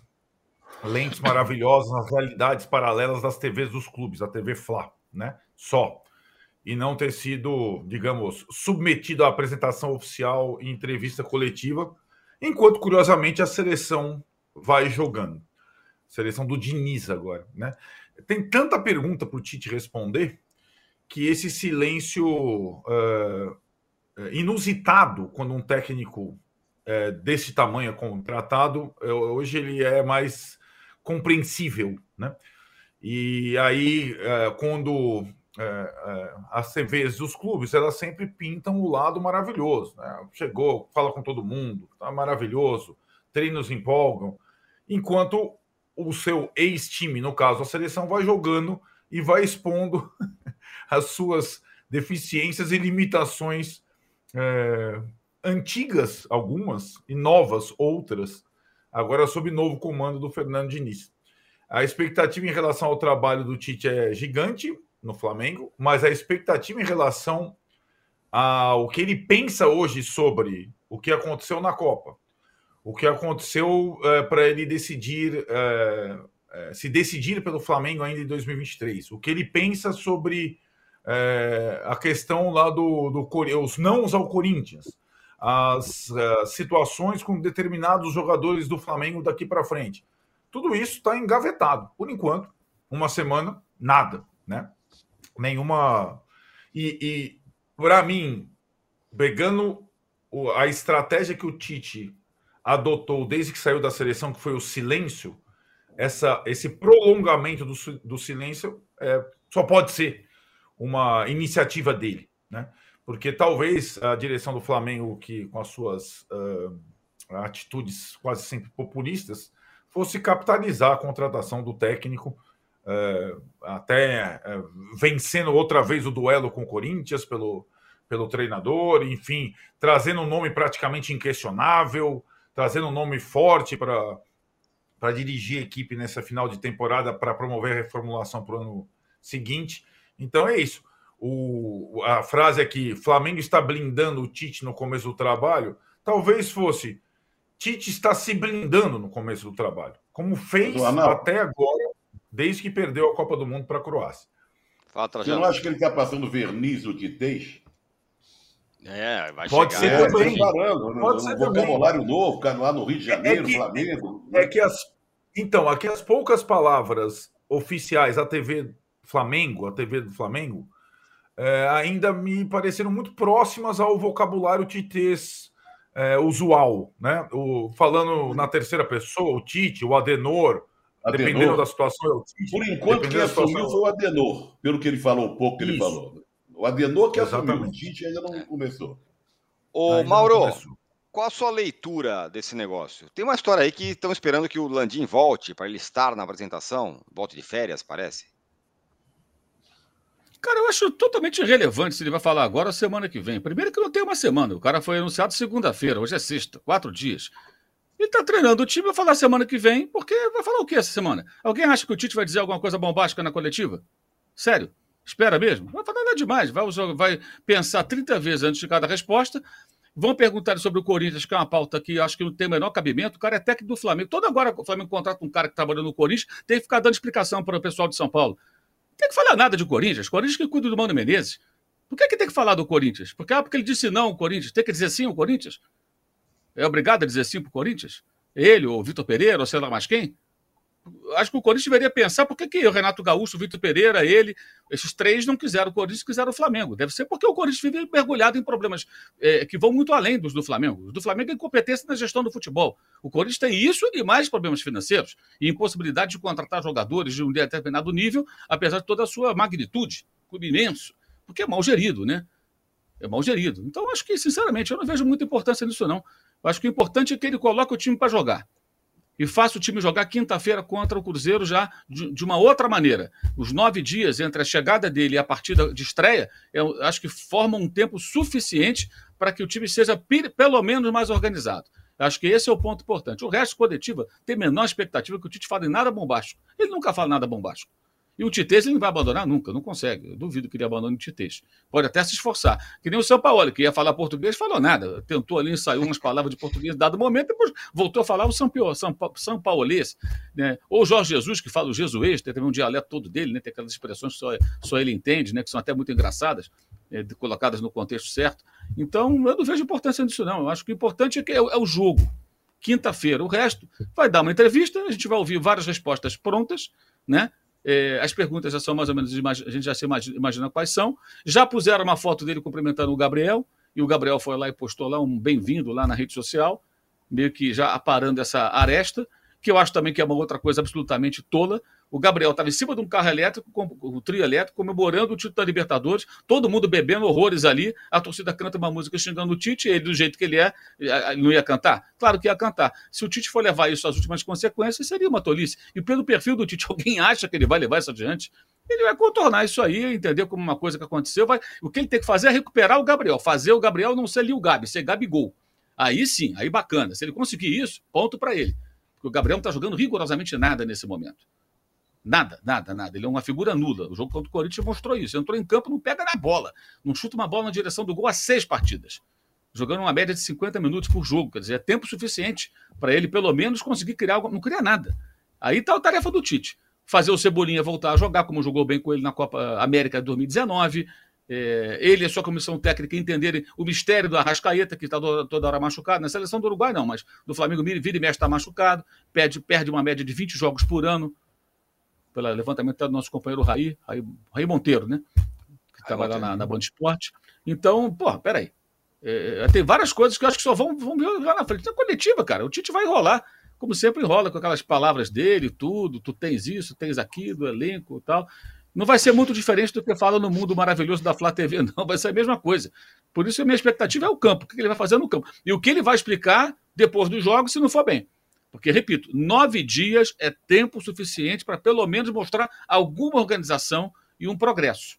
lentes maravilhosas, nas realidades paralelas das TVs dos clubes, a TV Fla, né? Só. E não ter sido, digamos, submetido à apresentação oficial e entrevista coletiva, enquanto, curiosamente, a seleção vai jogando. Seleção do Diniz agora, né? Tem tanta pergunta para o Tite responder que esse silêncio uh, inusitado quando um técnico uh, desse tamanho é contratado, uh, hoje ele é mais compreensível, né? E aí, quando as TVs dos clubes, elas sempre pintam o lado maravilhoso, né? Chegou, fala com todo mundo, tá maravilhoso, treinos empolgam, enquanto o seu ex-time, no caso a seleção, vai jogando e vai expondo as suas deficiências e limitações é, antigas, algumas, e novas, outras, agora sob novo comando do Fernando Diniz. A expectativa em relação ao trabalho do Tite é gigante no Flamengo, mas a expectativa em relação ao que ele pensa hoje sobre o que aconteceu na Copa, o que aconteceu é, para ele decidir é, é, se decidir pelo Flamengo ainda em 2023, o que ele pensa sobre é, a questão lá do, do os nãos ao Corinthians, as uh, situações com determinados jogadores do Flamengo daqui para frente. Tudo isso está engavetado. Por enquanto, uma semana, nada, né? Nenhuma. E, e para mim, pegando a estratégia que o Tite adotou desde que saiu da seleção, que foi o silêncio, essa, esse prolongamento do, do silêncio é, só pode ser uma iniciativa dele, né? Porque talvez a direção do Flamengo, que com as suas uh, atitudes quase sempre populistas, fosse capitalizar a contratação do técnico, até uh, vencendo outra vez o duelo com o Corinthians pelo, pelo treinador, enfim, trazendo um nome praticamente inquestionável, trazendo um nome forte para para dirigir a equipe nessa final de temporada para promover a reformulação para o ano seguinte. Então é isso. O, a frase aqui, Flamengo está blindando o Tite no começo do trabalho, talvez fosse Tite está se blindando no começo do trabalho, como fez até agora, desde que perdeu a Copa do Mundo para a Croácia. Você não acha que ele está passando verniz no Titez? É, vai Pode chegar. ser é, também. Parando, Pode um ser vocabulário também. novo, lá no Rio de Janeiro, é que, Flamengo. É que as, então, aqui as poucas palavras oficiais, a TV Flamengo, a TV do Flamengo, é, ainda me pareceram muito próximas ao vocabulário titês é, usual, né? O, falando na terceira pessoa, o Tite, o Adenor, Adenor. dependendo da situação, é o Tite. Por enquanto, quem assumiu foi o Adenor, pelo que ele falou, um pouco que Isso. ele falou. O Adenor que Exatamente. assumiu, o Tite ainda não começou. Ô, ainda Mauro, começou. qual a sua leitura desse negócio? Tem uma história aí que estão esperando que o Landim volte para ele estar na apresentação, volte de férias, parece. Cara, eu acho totalmente irrelevante se ele vai falar agora ou semana que vem. Primeiro que não tem uma semana. O cara foi anunciado segunda-feira, hoje é sexta, quatro dias. Ele tá treinando o time, vai falar semana que vem, porque vai falar o que essa semana? Alguém acha que o Tite vai dizer alguma coisa bombástica na coletiva? Sério? Espera mesmo? Não vai falar nada demais. Vai, vai pensar 30 vezes antes de cada resposta. Vão perguntar sobre o Corinthians, que é uma pauta que acho que não tem o menor cabimento. O cara é técnico do Flamengo. Todo agora o Flamengo contrata um cara que trabalhou no Corinthians, tem que ficar dando explicação para o pessoal de São Paulo tem que falar nada de Corinthians. Corinthians que cuida do Mano Menezes. Por que, que tem que falar do Corinthians? Porque, ah, porque ele disse não o Corinthians. Tem que dizer sim o Corinthians? É obrigado a dizer sim para o Corinthians? Ele, ou Vitor Pereira, ou sei lá mais quem? Acho que o Corinthians deveria pensar por que, que o Renato Gaúcho, o Vitor Pereira, ele, esses três não quiseram o Corinthians, quiseram o Flamengo. Deve ser porque o Corinthians vive mergulhado em problemas é, que vão muito além dos do Flamengo. Os do Flamengo é incompetência na gestão do futebol. O Corinthians tem isso e mais problemas financeiros e impossibilidade de contratar jogadores de um determinado nível, apesar de toda a sua magnitude, clube imenso, porque é mal gerido, né? É mal gerido. Então, acho que, sinceramente, eu não vejo muita importância nisso, não. Eu acho que o importante é que ele coloque o time para jogar e faça o time jogar quinta-feira contra o Cruzeiro já de, de, uma outra maneira. Os nove dias entre a chegada dele e a partida de estreia, eu acho que formam um tempo suficiente para que o time seja pelo menos mais organizado. Acho que esse é o ponto importante. O resto, coletiva, tem menor expectativa que o Tite fale nada bombástico. Ele nunca fala nada bombástico. E o Titês ele não vai abandonar nunca, não consegue. Eu duvido que ele abandone o Titês. Pode até se esforçar. Que nem o São Paulo, que ia falar português, falou nada. Tentou ali, ensaiou umas palavras de português dado momento, depois voltou a falar o São, Pio, São, São Paulês. Né? Ou Jorge Jesus, que fala o jesuês, tem também um dialeto todo dele, né? tem aquelas expressões que só, só ele entende, né? que são até muito engraçadas, é, colocadas no contexto certo. Então, eu não vejo importância nisso, não. Eu acho que o importante é, que é, é o jogo. Quinta-feira, o resto vai dar uma entrevista, a gente vai ouvir várias respostas prontas, né? É, as perguntas já são mais ou menos, a gente já se imagina, imagina, quais são. Já puseram uma foto dele cumprimentando o Gabriel, e o Gabriel foi lá e postou lá um bem-vindo lá na rede social, meio que já aparando essa aresta que eu acho também que é uma outra coisa absolutamente tola. O Gabriel estava em cima de um carro elétrico, com o trio elétrico, comemorando o título da Libertadores, todo mundo bebendo horrores ali, a torcida canta uma música xingando o Tite, ele, do jeito que ele é, não ia cantar? Claro que ia cantar. Se o Tite for levar isso às últimas consequências, seria uma tolice. E pelo perfil do Tite, alguém acha que ele vai levar isso adiante? Ele vai contornar isso aí, entender como uma coisa que aconteceu. Vai... O que ele tem que fazer é recuperar o Gabriel, fazer o Gabriel não ser ali o Gabi, ser Gabigol. Aí sim, aí bacana. Se ele conseguir isso, ponto para ele. Porque o Gabriel não está jogando rigorosamente nada nesse momento. Nada, nada, nada. Ele é uma figura nula. O jogo contra o Corinthians mostrou isso. Entrou em campo, não pega na bola. Não chuta uma bola na direção do gol há seis partidas. Jogando uma média de 50 minutos por jogo. Quer dizer, é tempo suficiente para ele, pelo menos, conseguir criar algo. Não cria nada. Aí está a tarefa do Tite. Fazer o Cebolinha voltar a jogar, como jogou bem com ele na Copa América de 2019 é, ele e a sua comissão técnica entenderem o mistério do Arrascaeta, que está toda hora machucado. Na seleção do Uruguai, não, mas do Flamengo, vira e mexe está machucado, perde, perde uma média de 20 jogos por ano, pelo levantamento do nosso companheiro Raí, Raí, Raí Monteiro, né? Que trabalha lá na, na Band Esporte. Então, pô, peraí. É, é, tem várias coisas que eu acho que só vão, vão lá na frente. Na coletiva, cara, o Tite vai enrolar, como sempre enrola com aquelas palavras dele, tudo, tu tens isso, tens aquilo, elenco e tal. Não vai ser muito diferente do que fala no mundo maravilhoso da Flá TV, não. Vai ser a mesma coisa. Por isso, a minha expectativa é o campo. O que ele vai fazer no campo? E o que ele vai explicar depois do jogo, se não for bem. Porque, repito, nove dias é tempo suficiente para pelo menos mostrar alguma organização e um progresso.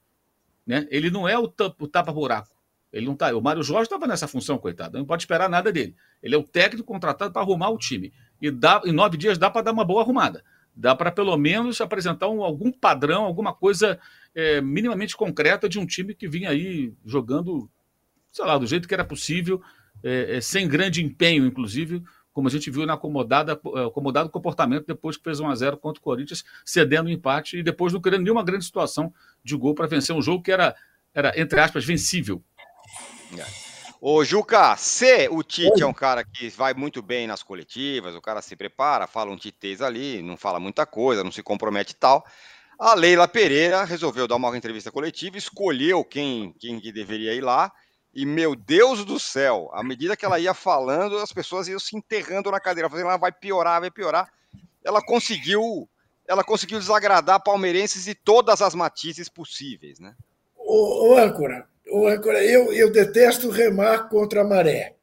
Né? Ele não é o tapa-buraco. Ele não tá. O Mário Jorge estava nessa função, coitado. Não pode esperar nada dele. Ele é o técnico contratado para arrumar o time. E dá, em nove dias dá para dar uma boa arrumada dá para pelo menos apresentar um, algum padrão, alguma coisa é, minimamente concreta de um time que vinha aí jogando, sei lá, do jeito que era possível, é, é, sem grande empenho, inclusive, como a gente viu na acomodada, é, acomodado comportamento depois que fez 1 a 0 contra o Corinthians, cedendo o empate e depois não criando nenhuma grande situação de gol para vencer um jogo que era, era entre aspas, vencível. É. Ô, Juca, se o Tite é um cara que vai muito bem nas coletivas, o cara se prepara, fala um titês ali, não fala muita coisa, não se compromete e tal. A Leila Pereira resolveu dar uma entrevista coletiva, escolheu quem, quem que deveria ir lá, e meu Deus do céu, à medida que ela ia falando, as pessoas iam se enterrando na cadeira, fazendo, ela vai piorar, vai piorar. Ela conseguiu, ela conseguiu desagradar palmeirenses de todas as matizes possíveis, né? Ô, ô âncora, eu, eu detesto remar contra a maré,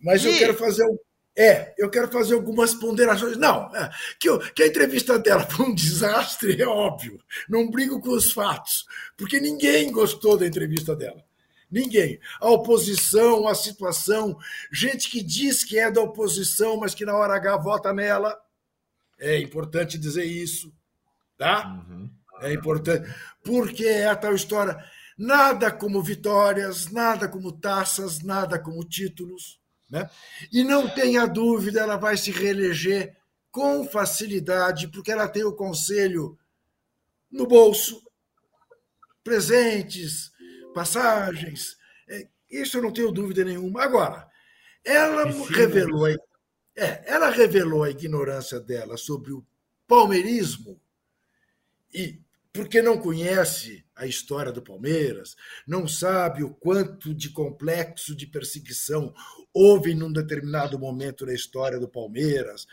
mas eu quero fazer um, é, eu quero fazer algumas ponderações. Não, é, que, eu, que a entrevista dela foi um desastre, é óbvio. Não brigo com os fatos, porque ninguém gostou da entrevista dela. Ninguém. A oposição, a situação, gente que diz que é da oposição, mas que na hora H vota nela. É importante dizer isso, tá? Uhum. É importante. Porque é a tal história Nada como vitórias, nada como taças, nada como títulos. Né? E não tenha dúvida, ela vai se reeleger com facilidade, porque ela tem o conselho no bolso, presentes, passagens. É, isso eu não tenho dúvida nenhuma. Agora, ela revelou, é, ela revelou a ignorância dela sobre o palmeirismo e porque não conhece a história do Palmeiras, não sabe o quanto de complexo de perseguição houve num determinado momento da história do Palmeiras,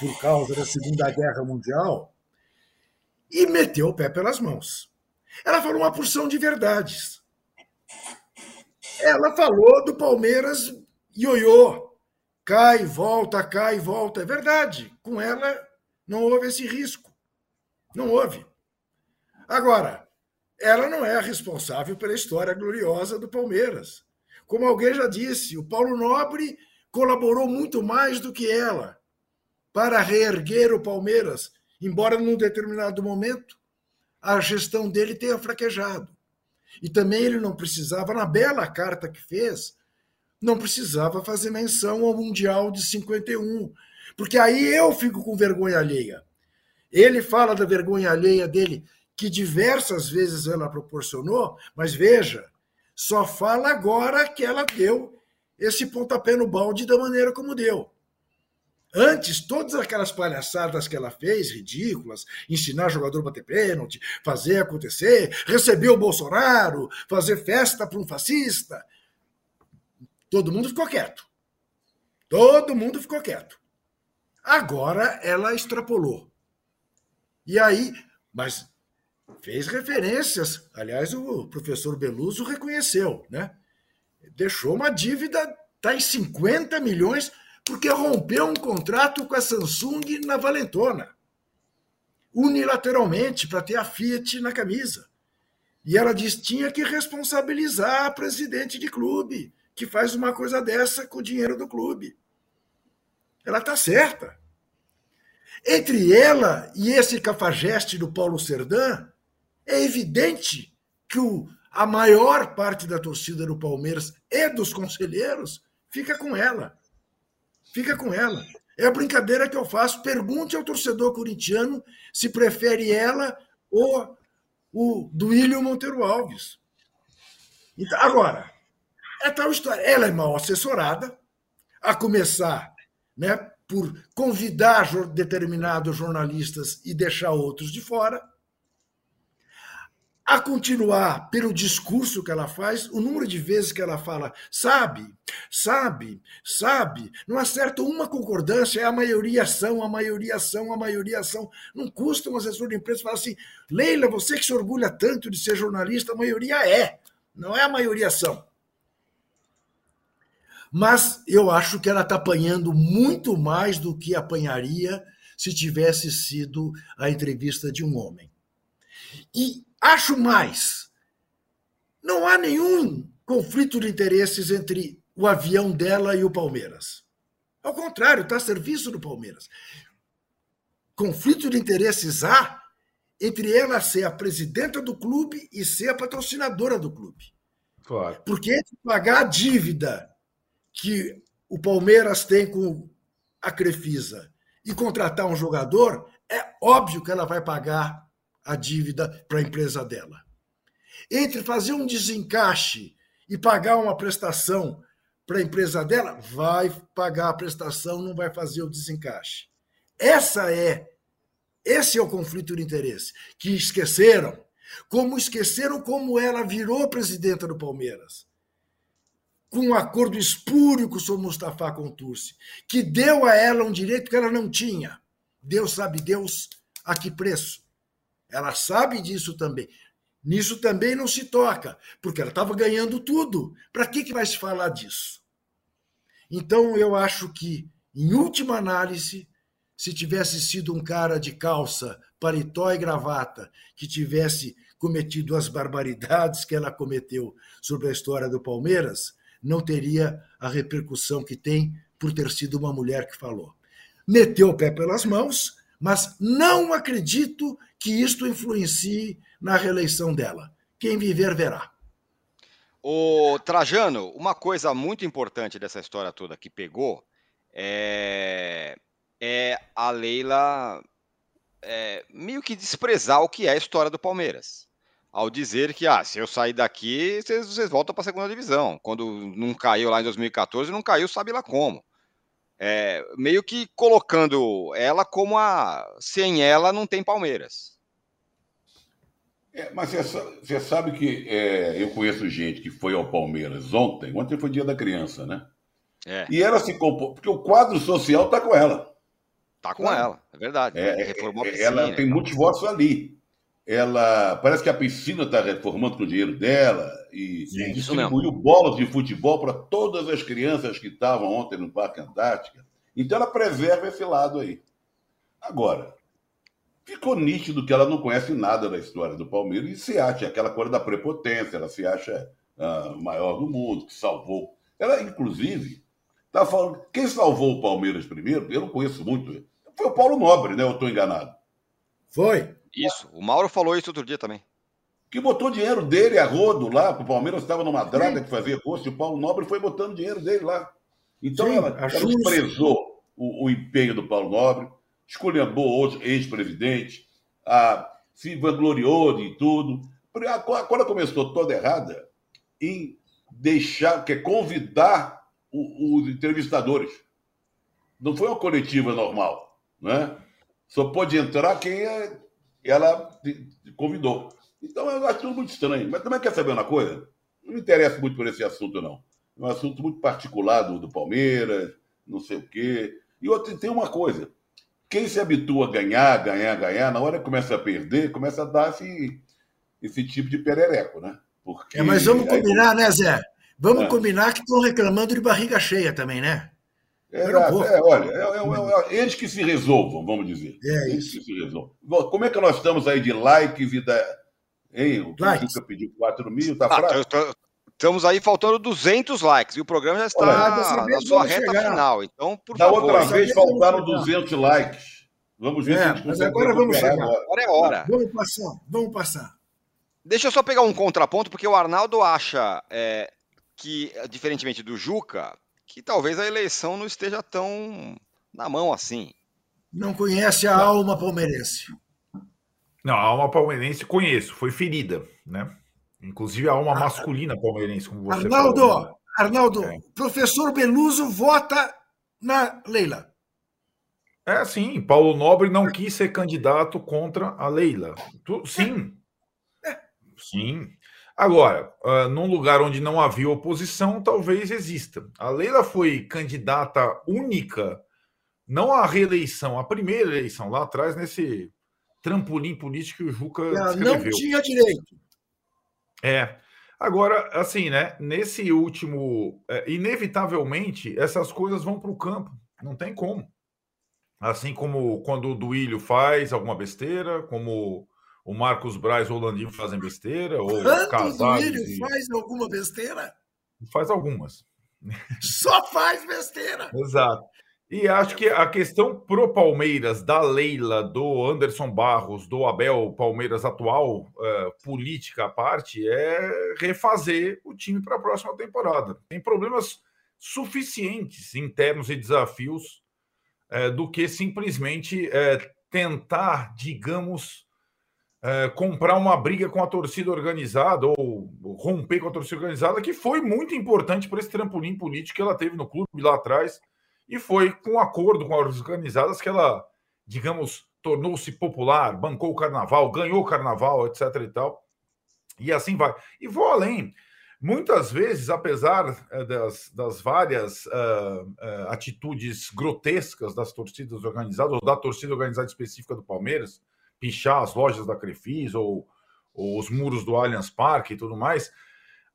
por causa da Segunda Guerra Mundial, e meteu o pé pelas mãos. Ela falou uma porção de verdades. Ela falou do Palmeiras ioiô, cai, volta, cai, volta. É verdade. Com ela não houve esse risco. Não houve. Agora, ela não é a responsável pela história gloriosa do Palmeiras. Como alguém já disse, o Paulo Nobre colaborou muito mais do que ela para reerguer o Palmeiras, embora num determinado momento a gestão dele tenha fraquejado. E também ele não precisava, na bela carta que fez, não precisava fazer menção ao Mundial de 51, porque aí eu fico com vergonha alheia. Ele fala da vergonha alheia dele, que diversas vezes ela proporcionou, mas veja, só fala agora que ela deu esse pontapé no balde da maneira como deu. Antes, todas aquelas palhaçadas que ela fez, ridículas, ensinar jogador a bater pênalti, fazer acontecer, receber o Bolsonaro, fazer festa para um fascista, todo mundo ficou quieto. Todo mundo ficou quieto. Agora ela extrapolou. E aí, mas fez referências. Aliás, o professor Beluso reconheceu, né? Deixou uma dívida, está em 50 milhões porque rompeu um contrato com a Samsung na Valentona, unilateralmente, para ter a Fiat na camisa. E ela diz tinha que responsabilizar a presidente de clube, que faz uma coisa dessa com o dinheiro do clube. Ela está certa. Entre ela e esse cafajeste do Paulo Serdã, é evidente que o, a maior parte da torcida do Palmeiras e dos conselheiros fica com ela. Fica com ela. É a brincadeira que eu faço. Pergunte ao torcedor corintiano se prefere ela ou o Duílio Monteiro Alves. Então, agora, é tal história. Ela é mal assessorada, a começar né, por convidar determinados jornalistas e deixar outros de fora a continuar pelo discurso que ela faz, o número de vezes que ela fala, sabe, sabe, sabe, não acerta uma concordância, é a maioria são, a maioria são, a maioria são. Não custa um assessor de imprensa falar assim, Leila, você que se orgulha tanto de ser jornalista, a maioria é, não é a maioria são. Mas eu acho que ela está apanhando muito mais do que apanharia se tivesse sido a entrevista de um homem. E Acho mais. Não há nenhum conflito de interesses entre o avião dela e o Palmeiras. Ao contrário, está a serviço do Palmeiras. Conflito de interesses há entre ela ser a presidenta do clube e ser a patrocinadora do clube. Claro. Porque pagar a dívida que o Palmeiras tem com a Crefisa e contratar um jogador, é óbvio que ela vai pagar a dívida para a empresa dela. Entre fazer um desencaixe e pagar uma prestação para a empresa dela, vai pagar a prestação, não vai fazer o desencaixe. Essa é esse é o conflito de interesse que esqueceram, como esqueceram como ela virou presidenta do Palmeiras. Com um acordo espúrio com o Sr. Mustafa Contursi, que deu a ela um direito que ela não tinha. Deus sabe Deus a que preço. Ela sabe disso também. Nisso também não se toca, porque ela estava ganhando tudo. Para que, que vai se falar disso? Então, eu acho que, em última análise, se tivesse sido um cara de calça, paletó e gravata, que tivesse cometido as barbaridades que ela cometeu sobre a história do Palmeiras, não teria a repercussão que tem por ter sido uma mulher que falou. Meteu o pé pelas mãos, mas não acredito que isto influencie na reeleição dela. Quem viver, verá. O Trajano, uma coisa muito importante dessa história toda que pegou é, é a Leila é, meio que desprezar o que é a história do Palmeiras. Ao dizer que, ah, se eu sair daqui, vocês, vocês voltam para a segunda divisão. Quando não caiu lá em 2014, não caiu, sabe lá como é, meio que colocando ela como a. Sem ela não tem Palmeiras. É, mas você sabe que é, eu conheço gente que foi ao Palmeiras ontem. Ontem foi dia da criança, né? É. E ela se compôs. Porque o quadro social está com ela. Está com claro. ela, é verdade. É, a piscina, ela tem muitos votos ali. Ela parece que a piscina está reformando com o dinheiro dela e Sim, distribuiu bolas de futebol para todas as crianças que estavam ontem no Parque Antártica. Então ela preserva esse lado aí. Agora, ficou nítido que ela não conhece nada da história do Palmeiras e se acha aquela coisa da prepotência, ela se acha uh, maior do mundo, que salvou. Ela, inclusive, está falando. Quem salvou o Palmeiras primeiro, eu não conheço muito, foi o Paulo Nobre, né? Eu estou enganado. Foi. Isso, o Mauro falou isso outro dia também. Que botou dinheiro dele a rodo lá, o Palmeiras estava numa draga que fazia custo, e o Paulo Nobre foi botando dinheiro dele lá. Então Sim, ela, ela desprezou o, o empenho do Paulo Nobre, esculhambou outro ex-presidente, a- se vangloriou de tudo. A co- Quando começou toda errada em deixar, que é convidar o- os entrevistadores. Não foi uma coletiva normal, né? Só pode entrar quem é- ela te- te convidou. Então eu acho tudo muito estranho. Mas também quer saber uma coisa? Não me interessa muito por esse assunto, não. É um assunto muito particular do, do Palmeiras, não sei o quê. E outra, tem uma coisa. Quem se habitua a ganhar, ganhar, ganhar, na hora que começa a perder, começa a dar esse, esse tipo de perereco, né? Porque É, mas vamos aí- combinar, né, Zé? Vamos É. combinar que estão reclamando de barriga cheia também, né? É, um pouco. é, olha, é, é, é, eles que se resolvam, vamos dizer. É eles isso. que se resolvam. Como é que nós estamos aí de likes e da. Hein? O Likes. Juca pediu 4 mil, tá Ah, fraco? estamos aí faltando 200 likes e o programa já está Olha, dessa na vez sua reta chegar. final. Então, por Da favor, outra Essa vez faltaram vamos chegar. 200 likes. Vamos ver É, se a gente mas consegue agora vamos chegar. agora. agora é hora. Vamos passar, vamos passar. Deixa eu só pegar um contraponto, porque o Arnaldo acha é, que, diferentemente do Juca, que talvez a eleição não esteja tão na mão assim. Não conhece a alma palmeirense. Não, a alma palmeirense conheço, foi ferida, né? Inclusive a alma masculina palmeirense, como você Arnaldo, falou. né? Arnaldo, É. professor Beluso vota na Leila. É, sim, Paulo Nobre não quis ser candidato contra a Leila. Tu- sim. Sim. Agora, ah, num lugar onde não havia oposição, talvez exista. A Leila foi candidata única, não à reeleição, a primeira eleição, lá atrás, nesse trampolim político que o Juca Ela não tinha direito. É. Agora, assim, né? Nesse último. é, inevitavelmente, essas coisas vão para o campo. Não tem como. Assim como quando o Duílio faz alguma besteira, como o Marcos Braz ou o Landinho fazem besteira, ou o Casares e- faz alguma besteira, faz algumas. só faz besteira. Exato. E acho que a questão pro Palmeiras, da Leila, do Anderson Barros, do Abel Palmeiras atual, eh, política à parte, é refazer o time para a próxima temporada. Tem problemas suficientes internos e desafios eh, do que simplesmente eh, tentar, digamos, eh, comprar uma briga com a torcida organizada ou romper com a torcida organizada, que foi muito importante para esse trampolim político que ela teve no clube lá atrás e foi com acordo com as organizadas que ela, digamos, tornou-se popular, bancou o carnaval, ganhou o carnaval, etc. e tal. E assim vai. E vou além. Muitas vezes, apesar eh, das, das várias ah, ah, atitudes grotescas das torcidas organizadas, ou da torcida organizada específica do Palmeiras, pichar as lojas da Crefis ou, ou os muros do Allianz Parque e tudo mais,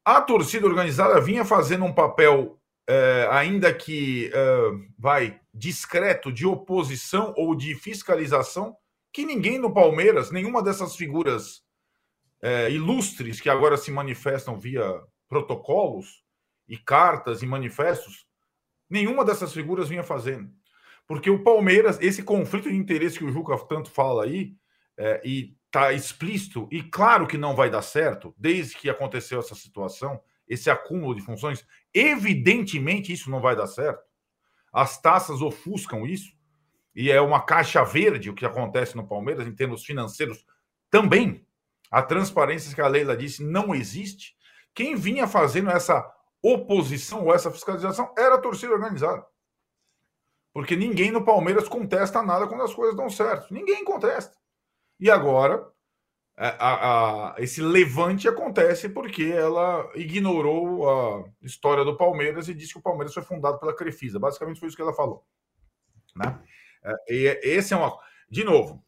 a torcida organizada vinha fazendo um papel é, ainda que é, vai discreto de oposição ou de fiscalização, que ninguém no Palmeiras, nenhuma dessas figuras é, ilustres que agora se manifestam via protocolos e cartas e manifestos, nenhuma dessas figuras vinha fazendo. Porque o Palmeiras, esse conflito de interesse que o Juca tanto fala aí, é, e está explícito, e claro que não vai dar certo, desde que aconteceu essa situação, esse acúmulo de funções, evidentemente isso não vai dar certo. As taças ofuscam isso, e é uma caixa verde o que acontece no Palmeiras em termos financeiros também. A transparência que a Leila disse não existe. Quem vinha fazendo essa oposição ou essa fiscalização era a torcida organizada. Porque ninguém no Palmeiras contesta nada quando as coisas dão certo. Ninguém contesta. E agora, a, a, a, esse levante acontece porque ela ignorou a história do Palmeiras e disse que o Palmeiras foi fundado pela Crefisa. Basicamente foi isso que ela falou. Né? E esse é uma. De novo,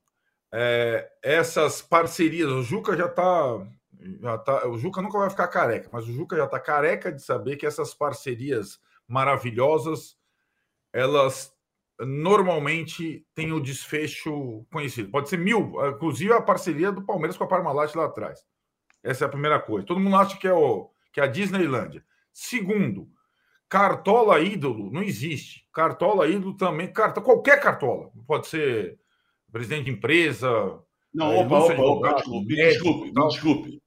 é, essas parcerias, o Juca já está. Já tá, o Juca nunca vai ficar careca, mas o Juca já está careca de saber que essas parcerias maravilhosas elas normalmente têm o desfecho conhecido. Pode ser mil, inclusive a parceria do Palmeiras com a Parmalat lá atrás. Essa é a primeira coisa. Todo mundo acha que é, o, que é a Disneylândia. Segundo, cartola ídolo não existe. Cartola ídolo também, carta, qualquer cartola. Pode ser presidente de empresa, Não, é, opa, opa, opa, Advogado, desculpe, médico desculpe, desculpe.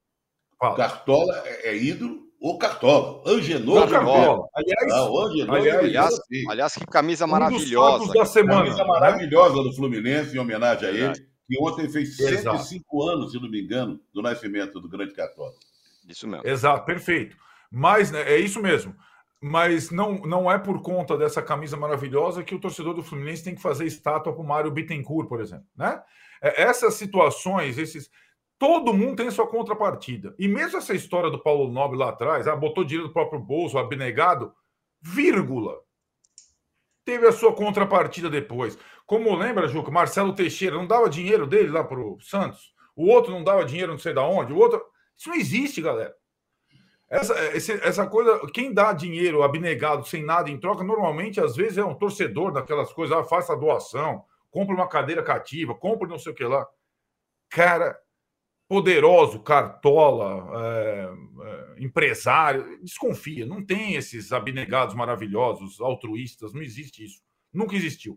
Cartola é, é ídolo ou Cartola? Angenor Cartola. Cartola. Aliás, Ah, o Angenor aliás, Aliás, aliás, que camisa um dos maravilhosa. fatos da semana. Camisa né? maravilhosa do Fluminense, em homenagem a ele, que ontem fez Exato. 105 anos, se não me engano, do nascimento do grande Cartola. Isso mesmo. Exato, perfeito. Mas né, é isso mesmo. Mas não, não é por conta dessa camisa maravilhosa que o torcedor do Fluminense tem que fazer estátua para o Mário Bittencourt, por exemplo. Né? É, Essas situações, esses. Todo mundo tem sua contrapartida. E mesmo essa história do Paulo Nobre lá atrás, ah, botou dinheiro do próprio bolso, abnegado, vírgula. Teve a sua contrapartida depois. Como lembra, Juca, Marcelo Teixeira não dava dinheiro dele lá para o Santos? O outro não dava dinheiro não sei da onde? O outro. Isso não existe, galera. Essa, essa coisa, quem dá dinheiro abnegado sem nada em troca, normalmente, às vezes, é um torcedor daquelas coisas, ah, faça a doação, compre uma cadeira cativa, compre não sei o que lá. Cara, poderoso, cartola, é, é, empresário, desconfia, não tem esses abnegados maravilhosos, altruístas, não existe isso. Nunca existiu.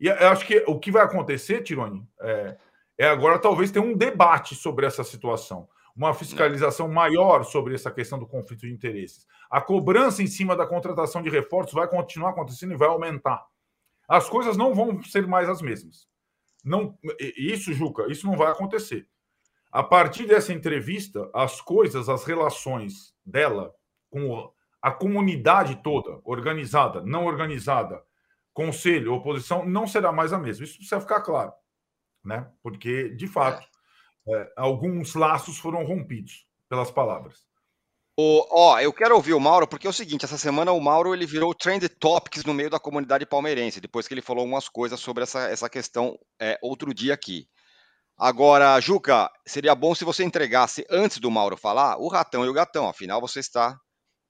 E eu acho que o que vai acontecer, Tironi, é, é agora talvez ter um debate sobre essa situação uma fiscalização maior sobre essa questão do conflito de interesses. A cobrança em cima da contratação de reforços vai continuar acontecendo e vai aumentar. As coisas não vão ser mais as mesmas. Não, isso, Juca, isso não vai acontecer. A partir dessa entrevista, as coisas, as relações dela com a comunidade toda, organizada, não organizada, conselho, oposição, não será mais a mesma. Isso precisa ficar claro, né? Porque, de fato, é, alguns laços foram rompidos pelas palavras. O, ó, eu quero ouvir o Mauro, porque é o seguinte, essa semana o Mauro ele virou trend topics no meio da comunidade palmeirense, depois que ele falou umas coisas sobre essa, essa questão é, outro dia aqui. Agora, Juca, seria bom se você entregasse, antes do Mauro falar, o ratão e o gatão, afinal você está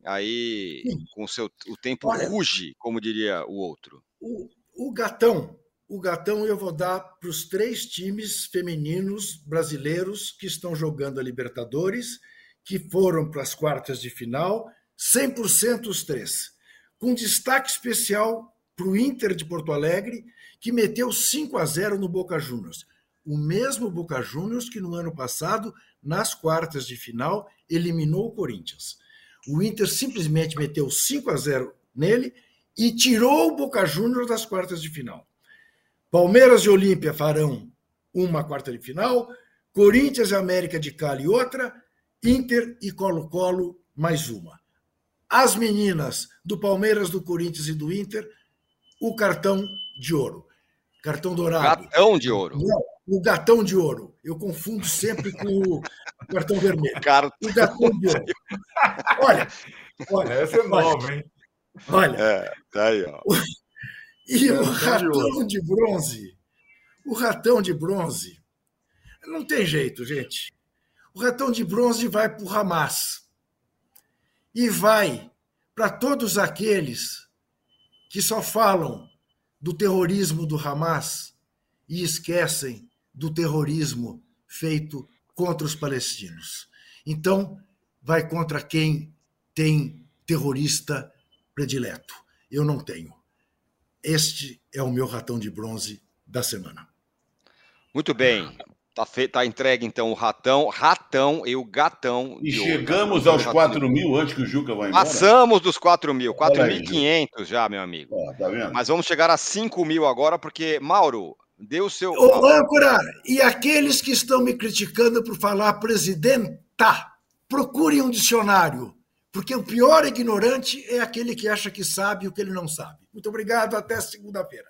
aí Sim. com o seu o tempo Olha- ruge, como diria o outro. O, o gatão, o gatão eu vou dar para os três times femininos brasileiros que estão jogando a Libertadores, que foram para as quartas de final, 100% os três. Com destaque especial para o Inter de Porto Alegre, que meteu 5 a 0 no Boca Juniors. O mesmo Boca Juniors que no ano passado, nas quartas de final, eliminou o Corinthians. O Inter simplesmente meteu 5 a 0 nele e tirou o Boca Juniors das quartas de final. Palmeiras e Olímpia farão uma quarta de final, Corinthians e América de Cali outra, Inter e Colo-Colo mais uma. As meninas do Palmeiras, do Corinthians e do Inter, o cartão de ouro. Cartão dourado. Gatão de ouro. Não, o gatão de ouro. Eu confundo sempre com o cartão vermelho. Cara, O gatão de ouro. Olha, olha, Essa é nova, hein? olha. é, tá aí, ó. E o ratão de bronze, o ratão de bronze, não tem jeito, gente. O ratão de bronze vai para o Hamas e vai para todos aqueles que só falam do terrorismo do Hamas e esquecem do terrorismo feito contra os palestinos. Então, vai contra quem tem terrorista predileto. Eu não tenho. Este é o meu ratão de bronze da semana. Muito bem. Tá, fe... tá entregue então o ratão, ratão e o gatão. E chegamos aos e ratão 4 de ouro. mil antes que o Juca vá embora. Passamos dos 4 mil, Olha aí, 4.500 já, meu amigo. Ó, tá vendo? Mas vamos chegar a 5 mil agora, porque, Mauro, deu o seu. Ô, âncora, e aqueles que estão me criticando por falar presidenta, procurem um dicionário, porque o pior ignorante é aquele que acha que sabe o que ele não sabe. Muito obrigado, até segunda-feira.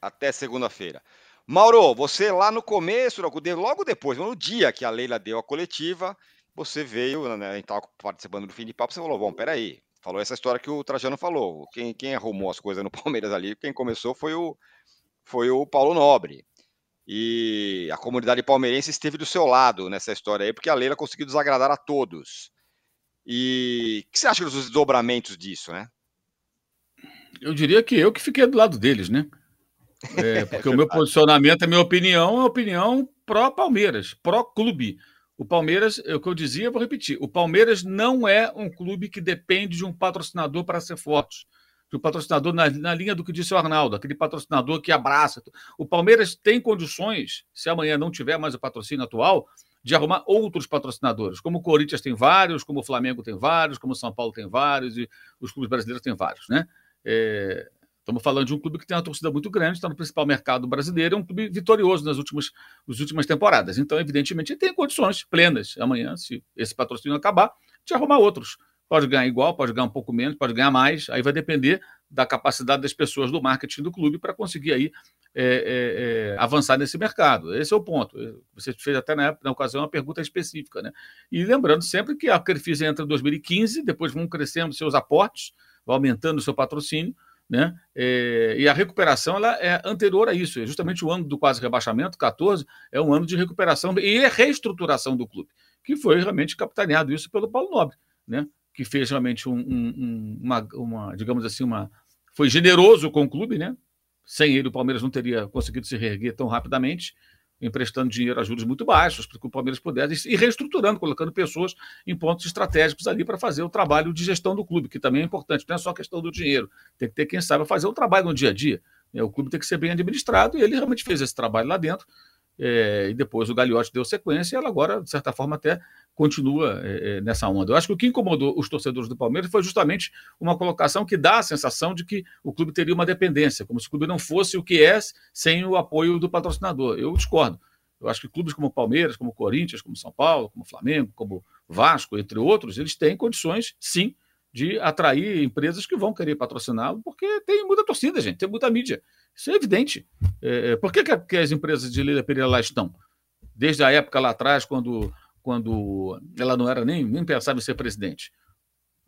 Até segunda-feira. Mauro, você lá no começo, logo de- logo depois, no dia que a Leila deu a coletiva, você veio, né, a gente estava participando do fim de papo, você falou, bom, peraí, falou essa história que o Trajano falou, quem, quem arrumou as coisas no Palmeiras ali, quem começou foi o, foi o Paulo Nobre. E a comunidade palmeirense esteve do seu lado nessa história aí, porque a Leila conseguiu desagradar a todos. E o que você acha dos desdobramentos disso, né? Eu diria que eu que fiquei do lado deles, né? É, porque o meu posicionamento, a minha opinião, é opinião pró-Palmeiras, pró-clube. O Palmeiras, é o que eu dizia, vou repetir: o Palmeiras não é um clube que depende de um patrocinador para ser forte. Que o patrocinador, na, na, linha do que disse o Arnaldo, aquele patrocinador que abraça. O Palmeiras tem condições, se amanhã não tiver mais o patrocínio atual, de arrumar outros patrocinadores, como o Corinthians tem vários, como o Flamengo tem vários, como o São Paulo tem vários, e os clubes brasileiros têm vários, né? É, estamos falando de um clube que tem uma torcida muito grande, está no principal mercado brasileiro, é um clube vitorioso nas últimas, nas últimas temporadas. Então, evidentemente, ele tem condições plenas amanhã, se esse patrocínio acabar, de arrumar outros. Pode ganhar igual, pode ganhar um pouco menos, pode ganhar mais, aí vai depender da capacidade das pessoas do marketing do clube para conseguir aí é, é, é, avançar nesse mercado. Esse é o ponto. Você fez até na, época, na ocasião uma pergunta específica. Né? E lembrando sempre que a Crefisa entra em 2015, depois vão crescendo seus aportes, vai aumentando o seu patrocínio, né? É, e a recuperação ela é anterior a isso. É justamente o ano do quase rebaixamento, 14, é um ano de recuperação e reestruturação do clube, que foi realmente capitaneado isso pelo Paulo Nobre, né? Que fez realmente um, um, uma, uma, digamos assim, uma. Foi generoso com o clube, né? Sem ele, o Palmeiras não teria conseguido se reerguer tão rapidamente, emprestando dinheiro a juros muito baixos, para que o Palmeiras pudesse, e reestruturando, colocando pessoas em pontos estratégicos ali para fazer o trabalho de gestão do clube, que também é importante, não é só questão do dinheiro, tem que ter quem saiba fazer o trabalho no dia a dia. Né? O clube tem que ser bem administrado, e ele realmente fez esse trabalho lá dentro, é, e depois o Gagliotti deu sequência, e ela agora, de certa forma, até continua é, nessa onda. Eu acho que o que incomodou os torcedores do Palmeiras foi justamente uma colocação que dá a sensação de que o clube teria uma dependência, como se o clube não fosse o que é sem o apoio do patrocinador. Eu discordo. Eu acho que clubes como Palmeiras, como Corinthians, como São Paulo, como Flamengo, como Vasco, entre outros, eles têm condições, sim, de atrair empresas que vão querer patrociná-lo, porque tem muita torcida, gente, tem muita mídia. Isso é evidente. É, por que, que as empresas de Lila Pereira lá estão? Desde a época lá atrás, quando quando ela não era nem, nem pensava em ser presidente.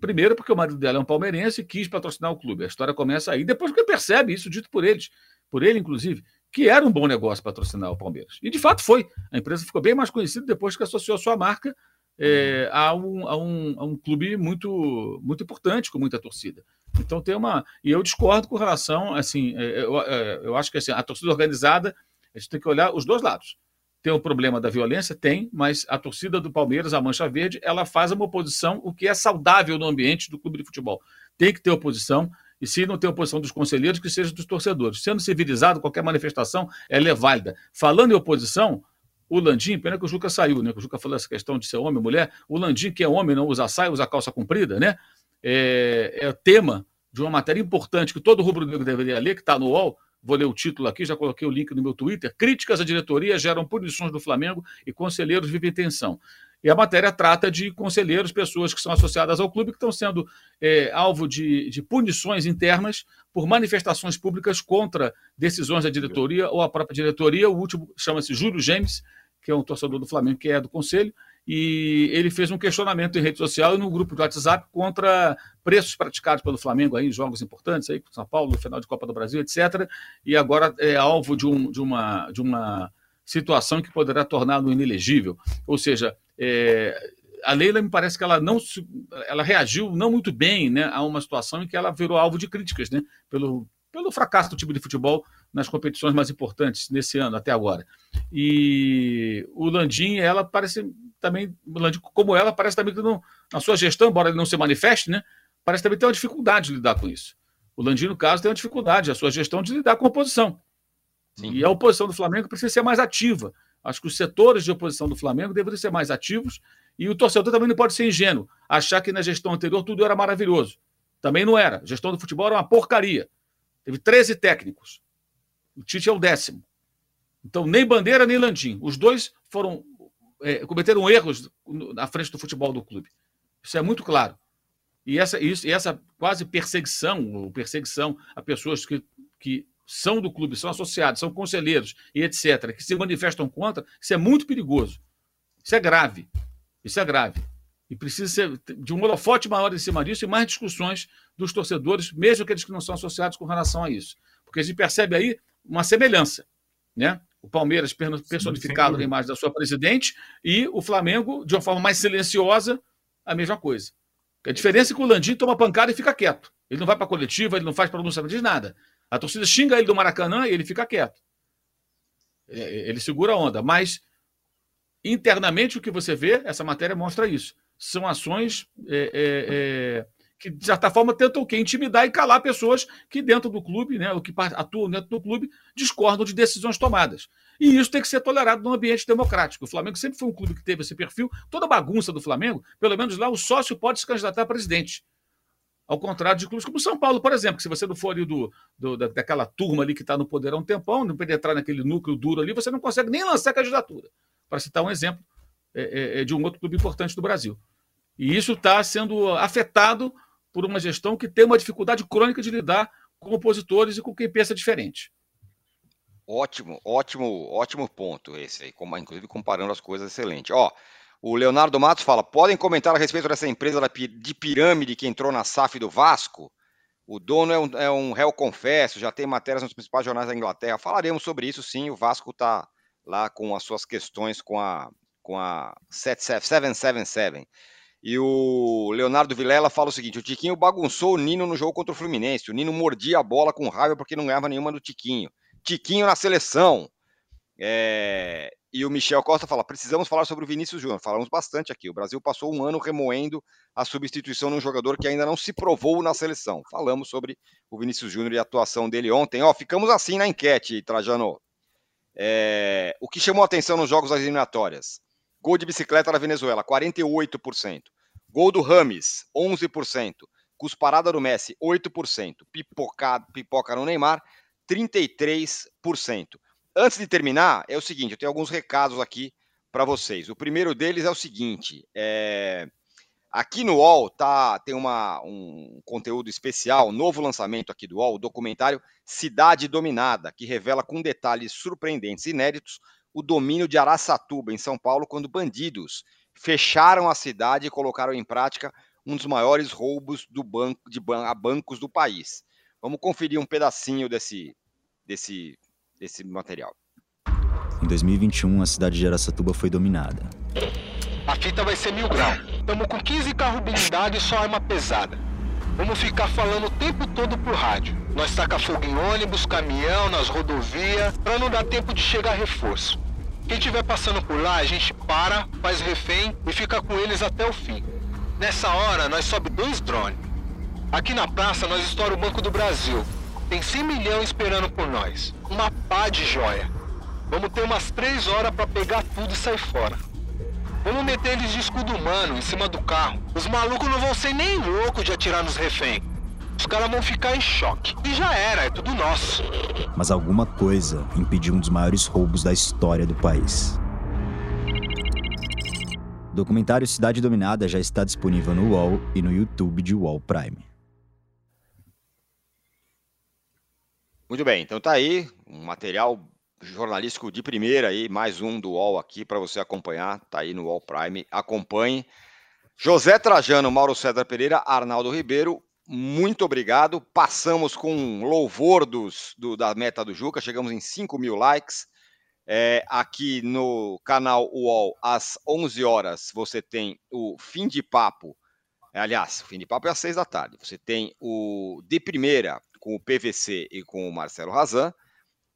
Primeiro, porque o marido dela é um palmeirense e quis patrocinar o clube. A história começa aí. Depois que percebe isso, dito por eles, por ele, inclusive, que era um bom negócio patrocinar o Palmeiras. E de fato foi. A empresa ficou bem mais conhecida depois que associou sua marca é, a, um, a, um, a um clube muito, muito importante, com muita torcida. Então tem uma. E eu discordo com relação, assim, é, eu, é, eu acho que assim, a torcida organizada, a gente tem que olhar os dois lados. Tem o problema da violência? Tem, mas a torcida do Palmeiras, a Mancha Verde, ela faz uma oposição, o que é saudável no ambiente do clube de futebol. Tem que ter oposição, e se não tem oposição dos conselheiros, que seja dos torcedores. Sendo civilizado, qualquer manifestação ela é válida. Falando em oposição, o Landim, pena que o Juca saiu, né? O Juca falou essa questão de ser homem mulher. O Landim, que é homem, não usa saia, usa calça comprida, né? É, é tema de uma matéria importante que todo rubro-negro deveria ler, que está no UOL, Vou ler o título aqui, já coloquei o link no meu Twitter. Críticas à diretoria geram punições do Flamengo e conselheiros vivem tensão. E a matéria trata de conselheiros, pessoas que são associadas ao clube, que estão sendo é, alvo de, de, punições internas por manifestações públicas contra decisões da diretoria ou a própria diretoria. O último chama-se Júlio James, que é um torcedor do Flamengo, que é do conselho, e ele fez um questionamento em rede social e no grupo de WhatsApp contra preços praticados pelo Flamengo aí em jogos importantes aí, São Paulo, final de Copa do Brasil, etc. E agora é alvo de, um, de, uma, de uma situação que poderá torná-lo inelegível. Ou seja, é, a Leila me parece que ela não ela reagiu não muito bem né, a uma situação em que ela virou alvo de críticas né, pelo, pelo fracasso do time de futebol nas competições mais importantes nesse ano até agora. E o Landim, ela parece também, como ela, parece também que não, na sua gestão, embora ele não se manifeste, né, parece também ter uma dificuldade de lidar com isso. O Landim, no caso, tem uma dificuldade, a sua gestão, de lidar com a oposição. Sim. E a oposição do Flamengo precisa ser mais ativa. Acho que os setores de oposição do Flamengo deveriam ser mais ativos e o torcedor também não pode ser ingênuo, achar que na gestão anterior tudo era maravilhoso. Também não era. A gestão do futebol era uma porcaria. Teve 13 técnicos. O Tite é o décimo. Então, nem Bandeira, nem Landim. Os dois foram é, cometeram erros na frente do futebol do clube. Isso é muito claro. E essa, isso, e essa quase perseguição, perseguição a pessoas que, que são do clube, são associados, são conselheiros e etc., que se manifestam contra, isso é muito perigoso. Isso é grave. Isso é grave. E precisa ser de um holofote maior em cima disso e mais discussões dos torcedores, mesmo aqueles que não são associados com relação a isso. Porque a gente percebe aí uma semelhança. Né? O Palmeiras personificado na imagem da sua presidente e o Flamengo, de uma forma mais silenciosa, a mesma coisa. A diferença é que o Landim toma pancada e fica quieto. Ele não vai para a coletiva, ele não faz pronúncia, não diz nada. A torcida xinga ele do Maracanã e ele fica quieto. Ele segura a onda. Mas, internamente, o que você vê, essa matéria mostra isso. São ações é, é, é, que de certa forma tentam o quê? Intimidar e calar pessoas que dentro do clube, né, o que atuam dentro do clube, discordam de decisões tomadas. E isso tem que ser tolerado num ambiente democrático. O Flamengo sempre foi um clube que teve esse perfil. Toda bagunça do Flamengo, pelo menos lá, o sócio pode se candidatar a presidente. Ao contrário de clubes como São Paulo, por exemplo, que se você não for ali do, do daquela turma ali que está no poder há um tempão, não penetrar naquele núcleo duro ali, você não consegue nem lançar candidatura. Para citar um exemplo é, é, é, de um outro clube importante do Brasil. E isso está sendo afetado por uma gestão que tem uma dificuldade crônica de lidar com opositores e com quem pensa diferente. Ótimo, ótimo, ótimo ponto esse aí, inclusive comparando as coisas, excelente. Ó, o Leonardo Matos fala: podem comentar a respeito dessa empresa de pirâmide que entrou na SAF do Vasco? O dono é um, é um réu confesso, já tem matérias nos principais jornais da Inglaterra. Falaremos sobre isso sim. O Vasco está lá com as suas questões com a, com a 777. E o Leonardo Vilela fala o seguinte: o Tiquinho bagunçou o Nino no jogo contra o Fluminense. O Nino mordia a bola com raiva porque não ganhava nenhuma do Tiquinho. Tiquinho na seleção. É... E o Michel Costa fala: precisamos falar sobre o Vinícius Júnior. Falamos bastante aqui. O Brasil passou um ano remoendo a substituição de um jogador que ainda não se provou na seleção. Falamos sobre o Vinícius Júnior e a atuação dele ontem. Ó, ficamos assim na enquete, Trajano. É... O que chamou a atenção nos jogos das eliminatórias? Gol de bicicleta da Venezuela, 48%. Gol do Rames, 11%. Cusparada do Messi, 8%. Pipoca, pipoca no Neymar, 33%. Antes de terminar, é o seguinte: eu tenho alguns recados aqui para vocês. O primeiro deles é o seguinte: é... aqui no UOL tá, tem uma, um conteúdo especial, novo lançamento aqui do UOL, o documentário Cidade Dominada, que revela com detalhes surpreendentes e inéditos o domínio de Araçatuba, em São Paulo, quando bandidos fecharam a cidade e colocaram em prática um dos maiores roubos do banco, de ban a bancos do país. Vamos conferir um pedacinho desse, desse desse material. Em 2021, a cidade de Aracatuba foi dominada. A fita vai ser mil graus. Estamos com 15 carros blindados e só arma pesada. Vamos ficar falando o tempo todo por rádio. Nós taca fogo em ônibus, caminhão, nas rodovias, para não dar tempo de chegar reforço. Quem estiver passando por lá, a gente para, faz refém e fica com eles até o fim. Nessa hora, nós sobe dois drones. Aqui na praça, nós estoura o Banco do Brasil, tem 100 milhões esperando por nós. Uma pá de joia. Vamos ter umas 3 horas para pegar tudo e sair fora. Vamos meter eles de escudo humano em cima do carro. Os malucos não vão ser nem loucos de atirar nos reféns. Os caras vão ficar em choque. E já era, é tudo nosso. Mas alguma coisa impediu um dos maiores roubos da história do país. O documentário Cidade Dominada já está disponível no UOL e no YouTube de UOL Prime. Muito bem, então tá aí um material jornalístico de primeira aí, mais um do UOL aqui para você acompanhar, tá aí no UOL Prime, acompanhe. José Trajano, Mauro César Pereira, Arnaldo Ribeiro, muito obrigado. Passamos com louvor dos, do, da meta do Juca, chegamos em 5 mil likes. É, aqui no canal UOL, às 11 horas, você tem o Fim de Papo. Aliás, o Fim de Papo é às 6 da tarde. Você tem o De Primeira, com o PVC e com o Marcelo Razan.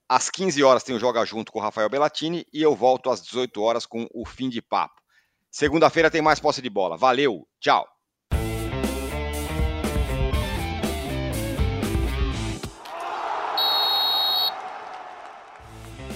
Às 15 horas tem o Joga Junto com o Rafael Bellatini e eu volto às 18 horas com o Fim de Papo. Segunda-feira tem mais posse de bola. Valeu, tchau!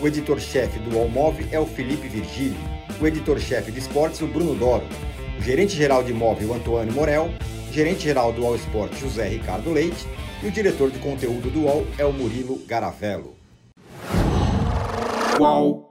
O editor-chefe do Allmove é o Felipe Virgílio. O editor-chefe de esportes, o Bruno Doro. O gerente-geral de imóvel, Antônio Morel. Gerente-geral do All Sport, José Ricardo Leite e o diretor de conteúdo do UOL é o Murilo Garavello. UOL.